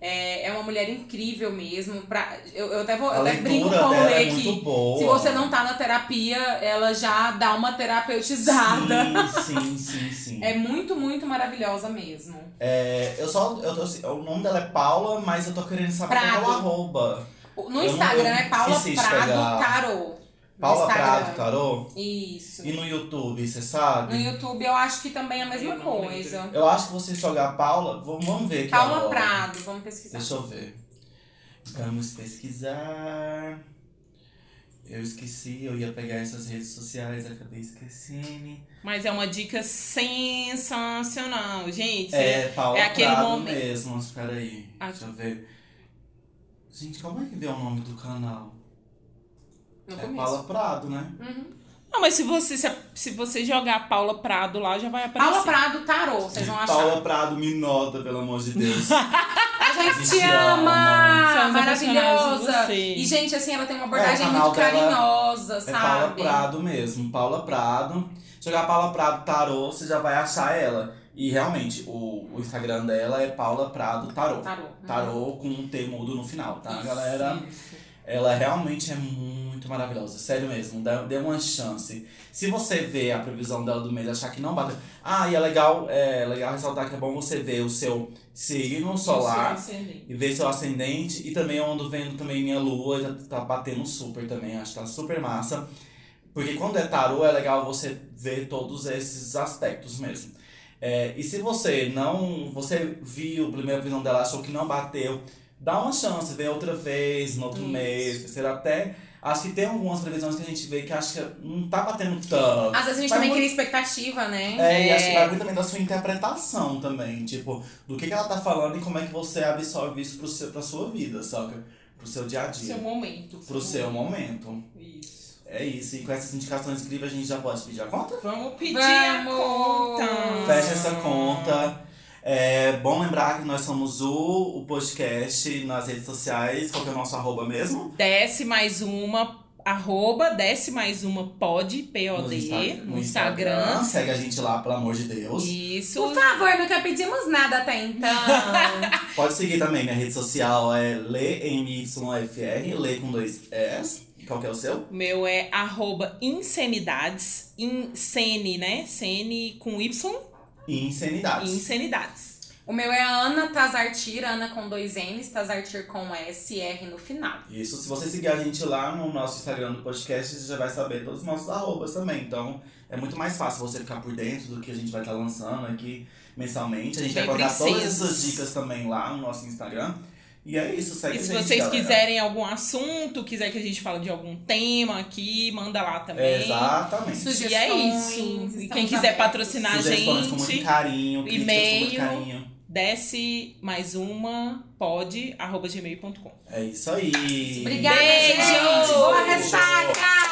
É, é uma mulher incrível mesmo. Pra, eu, eu até, vou, A eu até brinco com o dela Lê é que boa. se você não tá na terapia, ela já dá uma terapeutizada. Sim, sim, sim, sim. É muito, muito maravilhosa mesmo. É, eu só. Eu tô, o nome dela é Paula, mas eu tô querendo saber qual é o Prado. arroba. No Eu não- Instagram eu é Paula Prado pegar. Tarô. Paula Instagram. Prado, Tarô? Isso. E no YouTube, você sabe? No YouTube eu acho que também é a mesma Eu coisa. Eu acho que você jogar Paula. Vamos, vamos ver aqui. Paula agora. Prado, vamos pesquisar. Deixa eu ver. Vamos pesquisar. Eu esqueci, eu ia pegar essas redes sociais, acabei esquecendo. Mas é uma dica sensacional, gente. É, Paula é aquele Prado momento- mesmo, espera aí. Ah. Deixa eu ver. Gente, como é que vê o nome do canal? No é começo. Paula Prado, né? Uhum. Não, mas se você, se, se você jogar Paula Prado lá, já vai aparecer. Paula Prado Tarô, vocês vão achar. Paula Prado, me nota, pelo amor de Deus. A gente Te ama! Por Maravilhosa! E, gente, assim, ela tem uma abordagem É, o canal muito carinhosa, É Paula sabe? Prado mesmo, Paula Prado. Jogar Paula Prado Tarô, você já vai achar ela. E realmente, o, o Instagram dela é Paula Prado Tarô. Tarô. Tarô com um T mudo no final, tá, Isso, galera? isso. Ela realmente é muito maravilhosa, sério mesmo, dê, dê uma chance. Se você ver a previsão dela do mês e achar que não bateu. Ah, e é legal, é legal ressaltar que é bom você ver o seu signo solar e ver seu ascendente. E também eu ando vendo também minha lua, já tá batendo super também, acho que tá super massa. Porque quando é tarô é legal você ver todos esses aspectos mesmo. É, e se você não. Você viu a primeira visão dela, achou que não bateu, dá uma chance, vê outra vez, no outro Isso. mês, terceiro até. Acho que tem algumas previsões que a gente vê que acho que não tá batendo tanto. Às vezes a gente também muito- cria expectativa, né? É, e acho que vai muito também da sua interpretação também, tipo, do que, que ela tá falando e como é que você absorve isso pro seu, pra sua vida, saca? Pro seu dia a dia. Seu momento. Pro seu momento. Isso. É isso. E com essas indicações incríveis a gente já pode pedir a conta? Vamos pedir Vamos! a conta. Fecha essa conta. É bom lembrar que nós somos o, o podcast nas redes sociais. Qual que é o nosso arroba mesmo? Desce mais uma, arroba, desce mais uma, pod, P-O-D, Insta- no Instagram. Segue a gente lá, pelo amor de Deus. Isso. Por favor, nunca pedimos nada até então. Pode seguir também, minha rede social é LeMYFR, Lê com dois S. Qual que é o seu? O meu é arroba insanidades, insene, né? Sene com Y, Insanidades. insanidades. o meu é Ana Tazartir, Ana com dois N's, Tazartir com S R no final. Isso, se você seguir a gente lá no nosso Instagram do podcast, você já vai saber todos os nossos arrobas também. Então, é muito mais fácil você ficar por dentro do que a gente vai estar lançando aqui mensalmente. A gente Bem vai colocar todas essas dicas também lá no nosso Instagram. E é isso, segue E se gente, vocês galera. quiserem algum assunto, quiser que a gente fale de algum tema aqui, manda lá também. Exatamente. Sugestões, E é isso. E quem quiser patrocinar a Sugestões com muito gente, carinho, críticas com muito e-mail. carinho. desce mais uma, pode, arroba gmail.com. É isso aí. Obrigada, Beijo! gente. Boa ressaca!